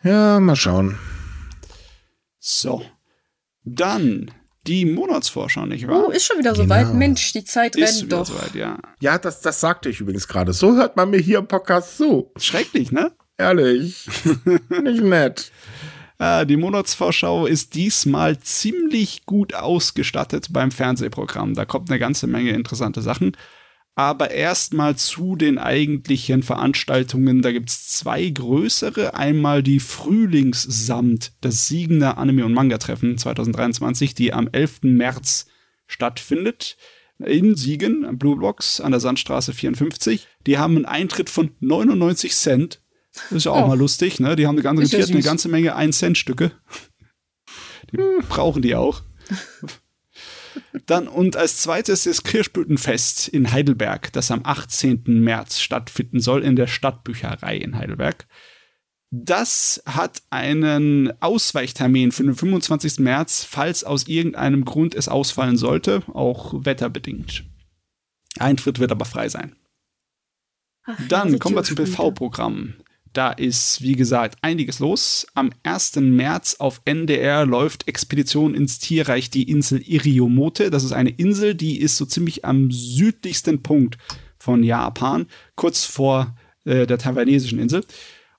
Ja, mal schauen. So. Dann die Monatsvorschau, nicht wahr? Oh, ist schon wieder so genau. weit. Mensch, die Zeit ist rennt doch. So weit, ja, ja das, das sagte ich übrigens gerade. So hört man mir hier im Podcast zu. Schrecklich, ne? Ehrlich. nicht nett. Die Monatsvorschau ist diesmal ziemlich gut ausgestattet beim Fernsehprogramm. Da kommt eine ganze Menge interessante Sachen. Aber erstmal zu den eigentlichen Veranstaltungen. Da gibt es zwei größere. Einmal die Frühlingssamt, das Siegener Anime- und Manga-Treffen 2023, die am 11. März stattfindet. In Siegen, Blue Blocks an der Sandstraße 54. Die haben einen Eintritt von 99 Cent. Das ist ja auch oh. mal lustig, ne? Die haben garantiert ja eine ganze Menge 1-Cent-Stücke. Die hm. brauchen die auch. Dann und als zweites das Kirschblütenfest in Heidelberg, das am 18. März stattfinden soll in der Stadtbücherei in Heidelberg. Das hat einen Ausweichtermin für den 25. März, falls aus irgendeinem Grund es ausfallen sollte, auch wetterbedingt. Eintritt wird aber frei sein. Ach, Dann kommen wir zum PV-Programm. Da ist, wie gesagt, einiges los. Am 1. März auf NDR läuft Expedition ins Tierreich die Insel Iriomote. Das ist eine Insel, die ist so ziemlich am südlichsten Punkt von Japan, kurz vor äh, der taiwanesischen Insel.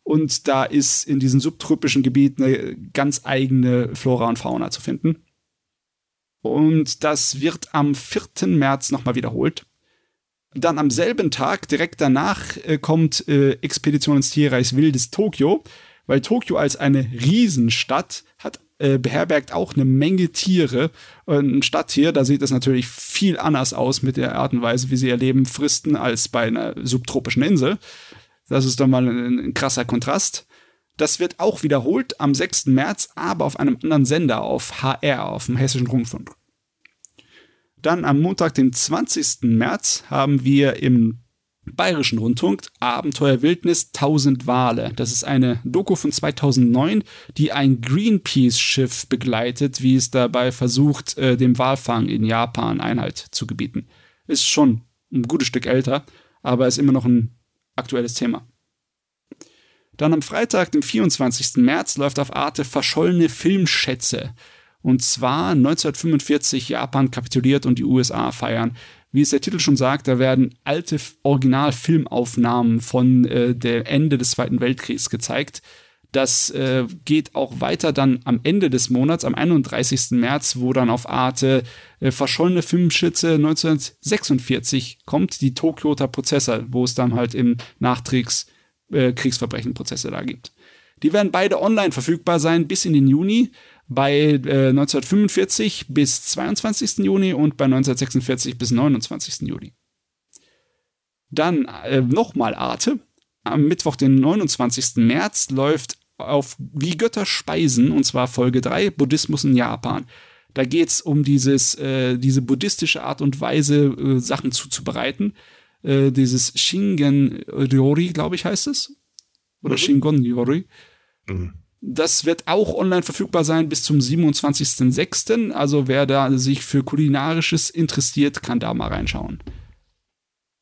Und da ist in diesem subtropischen Gebiet eine ganz eigene Flora und Fauna zu finden. Und das wird am 4. März nochmal wiederholt. Dann am selben Tag, direkt danach, äh, kommt äh, Expedition ins Tierreich Wildes Tokio, weil Tokio als eine Riesenstadt hat äh, beherbergt auch eine Menge Tiere. Ein Stadttier, da sieht es natürlich viel anders aus mit der Art und Weise, wie sie ihr Leben fristen, als bei einer subtropischen Insel. Das ist doch mal ein, ein krasser Kontrast. Das wird auch wiederholt am 6. März, aber auf einem anderen Sender, auf HR, auf dem Hessischen Rundfunk. Dann am Montag, den 20. März, haben wir im Bayerischen Rundfunk Abenteuer Wildnis 1000 Wale. Das ist eine Doku von 2009, die ein Greenpeace-Schiff begleitet, wie es dabei versucht, äh, dem Walfang in Japan Einhalt zu gebieten. Ist schon ein gutes Stück älter, aber ist immer noch ein aktuelles Thema. Dann am Freitag, den 24. März, läuft auf Arte Verschollene Filmschätze. Und zwar 1945 Japan kapituliert und die USA feiern. Wie es der Titel schon sagt, da werden alte Originalfilmaufnahmen von äh, der Ende des Zweiten Weltkriegs gezeigt. Das äh, geht auch weiter dann am Ende des Monats, am 31. März, wo dann auf Arte äh, verschollene Filmschütze 1946 kommt, die Tokyoter Prozesse, wo es dann halt im Nachkriegs äh, Kriegsverbrechenprozesse da gibt. Die werden beide online verfügbar sein bis in den Juni bei äh, 1945 bis 22. Juni und bei 1946 bis 29. Juli. Dann äh, nochmal Arte. Am Mittwoch, den 29. März, läuft auf Wie Götter speisen, und zwar Folge 3, Buddhismus in Japan. Da geht es um dieses, äh, diese buddhistische Art und Weise, äh, Sachen zuzubereiten. Äh, dieses Shingen Ryori, glaube ich, heißt es. Oder mhm. Shingon Ryori. Mhm. Das wird auch online verfügbar sein bis zum 27.06. Also wer da sich für kulinarisches interessiert, kann da mal reinschauen.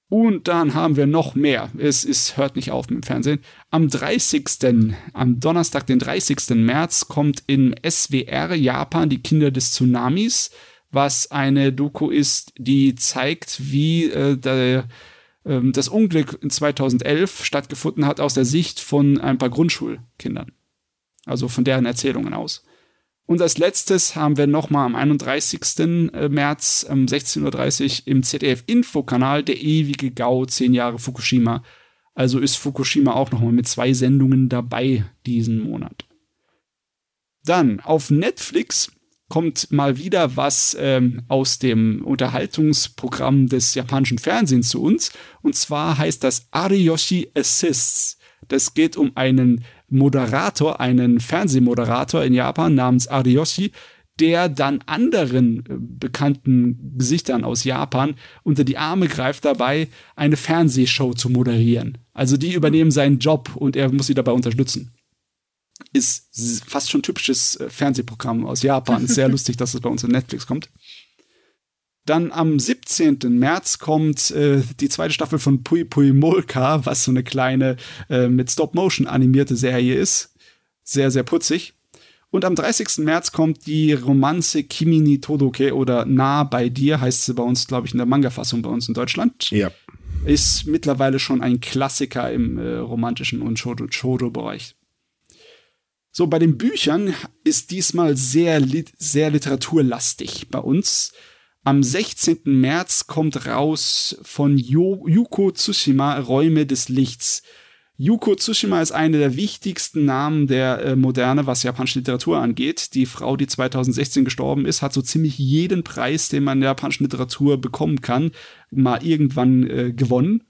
Und dann haben wir noch mehr. Es ist, hört nicht auf mit dem Fernsehen. Am 30. am Donnerstag, den 30. März, kommt in SWR Japan die Kinder des Tsunamis, was eine Doku ist, die zeigt, wie äh, der, äh, das Unglück in 2011 stattgefunden hat aus der Sicht von ein paar Grundschulkindern. Also von deren Erzählungen aus. Und als letztes haben wir nochmal am 31. Äh, März um 16.30 Uhr im ZDF-Info-Kanal der ewige Gau 10 Jahre Fukushima. Also ist Fukushima auch nochmal mit zwei Sendungen dabei diesen Monat. Dann auf Netflix kommt mal wieder was ähm, aus dem Unterhaltungsprogramm des japanischen Fernsehens zu uns. Und zwar heißt das Ariyoshi Assists. Das geht um einen Moderator, einen Fernsehmoderator in Japan namens Ariyoshi, der dann anderen äh, bekannten Gesichtern aus Japan unter die Arme greift dabei, eine Fernsehshow zu moderieren. Also die übernehmen seinen Job und er muss sie dabei unterstützen. Ist fast schon typisches äh, Fernsehprogramm aus Japan. Ist sehr lustig, dass es bei uns in Netflix kommt. Dann am 17. März kommt äh, die zweite Staffel von Pui Pui Molka, was so eine kleine äh, mit Stop-Motion animierte Serie ist. Sehr, sehr putzig. Und am 30. März kommt die Romanze Kimi ni Todoke oder Nah bei dir, heißt sie bei uns, glaube ich, in der Manga-Fassung bei uns in Deutschland. Ja. Ist mittlerweile schon ein Klassiker im äh, romantischen und Shoujo-Bereich. So, bei den Büchern ist diesmal sehr, sehr literaturlastig bei uns. Am 16. März kommt raus von Yuko Tsushima Räume des Lichts. Yuko Tsushima ist eine der wichtigsten Namen der äh, Moderne, was japanische Literatur angeht. Die Frau, die 2016 gestorben ist, hat so ziemlich jeden Preis, den man in der japanischen Literatur bekommen kann, mal irgendwann äh, gewonnen.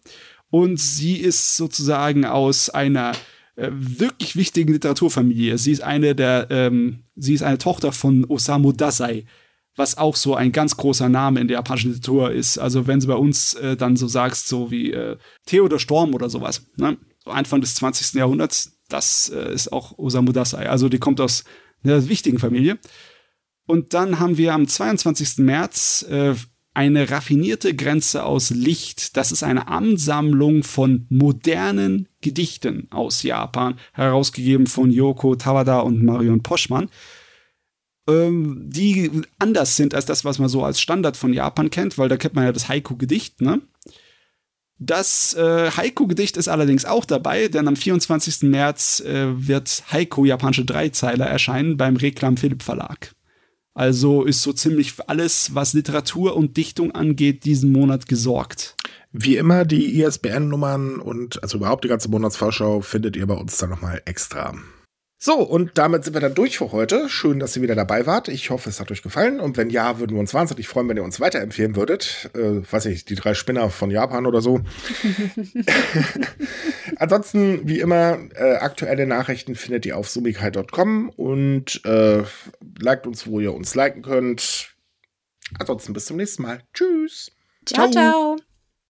Und sie ist sozusagen aus einer äh, wirklich wichtigen Literaturfamilie. Sie ist eine der, ähm, sie ist eine Tochter von Osamu Dazai, was auch so ein ganz großer Name in der japanischen Literatur ist. Also wenn du bei uns äh, dann so sagst, so wie äh, Theodor Storm oder sowas, ne? so Anfang des 20. Jahrhunderts, das äh, ist auch Osamu Dazai. Also die kommt aus einer wichtigen Familie. Und dann haben wir am 22. März äh, eine raffinierte Grenze aus Licht. Das ist eine Ansammlung von modernen Gedichten aus Japan, herausgegeben von Yoko Tawada und Marion Poschmann die anders sind als das, was man so als Standard von Japan kennt, weil da kennt man ja das Haiku-Gedicht, ne? Das äh, Haiku-Gedicht ist allerdings auch dabei, denn am 24. März äh, wird Haiku japanische Dreizeiler erscheinen beim Reklam Philipp Verlag. Also ist so ziemlich alles, was Literatur und Dichtung angeht, diesen Monat gesorgt. Wie immer, die ISBN-Nummern und also überhaupt die ganze Monatsvorschau findet ihr bei uns dann nochmal extra. So, und damit sind wir dann durch für heute. Schön, dass ihr wieder dabei wart. Ich hoffe, es hat euch gefallen. Und wenn ja, würden wir uns wahnsinnig freuen, wenn ihr uns weiterempfehlen würdet. Äh, weiß ich, die drei Spinner von Japan oder so. Ansonsten, wie immer, äh, aktuelle Nachrichten findet ihr auf sumikai.com und äh, liked uns, wo ihr uns liken könnt. Ansonsten bis zum nächsten Mal. Tschüss. ciao. ciao. ciao.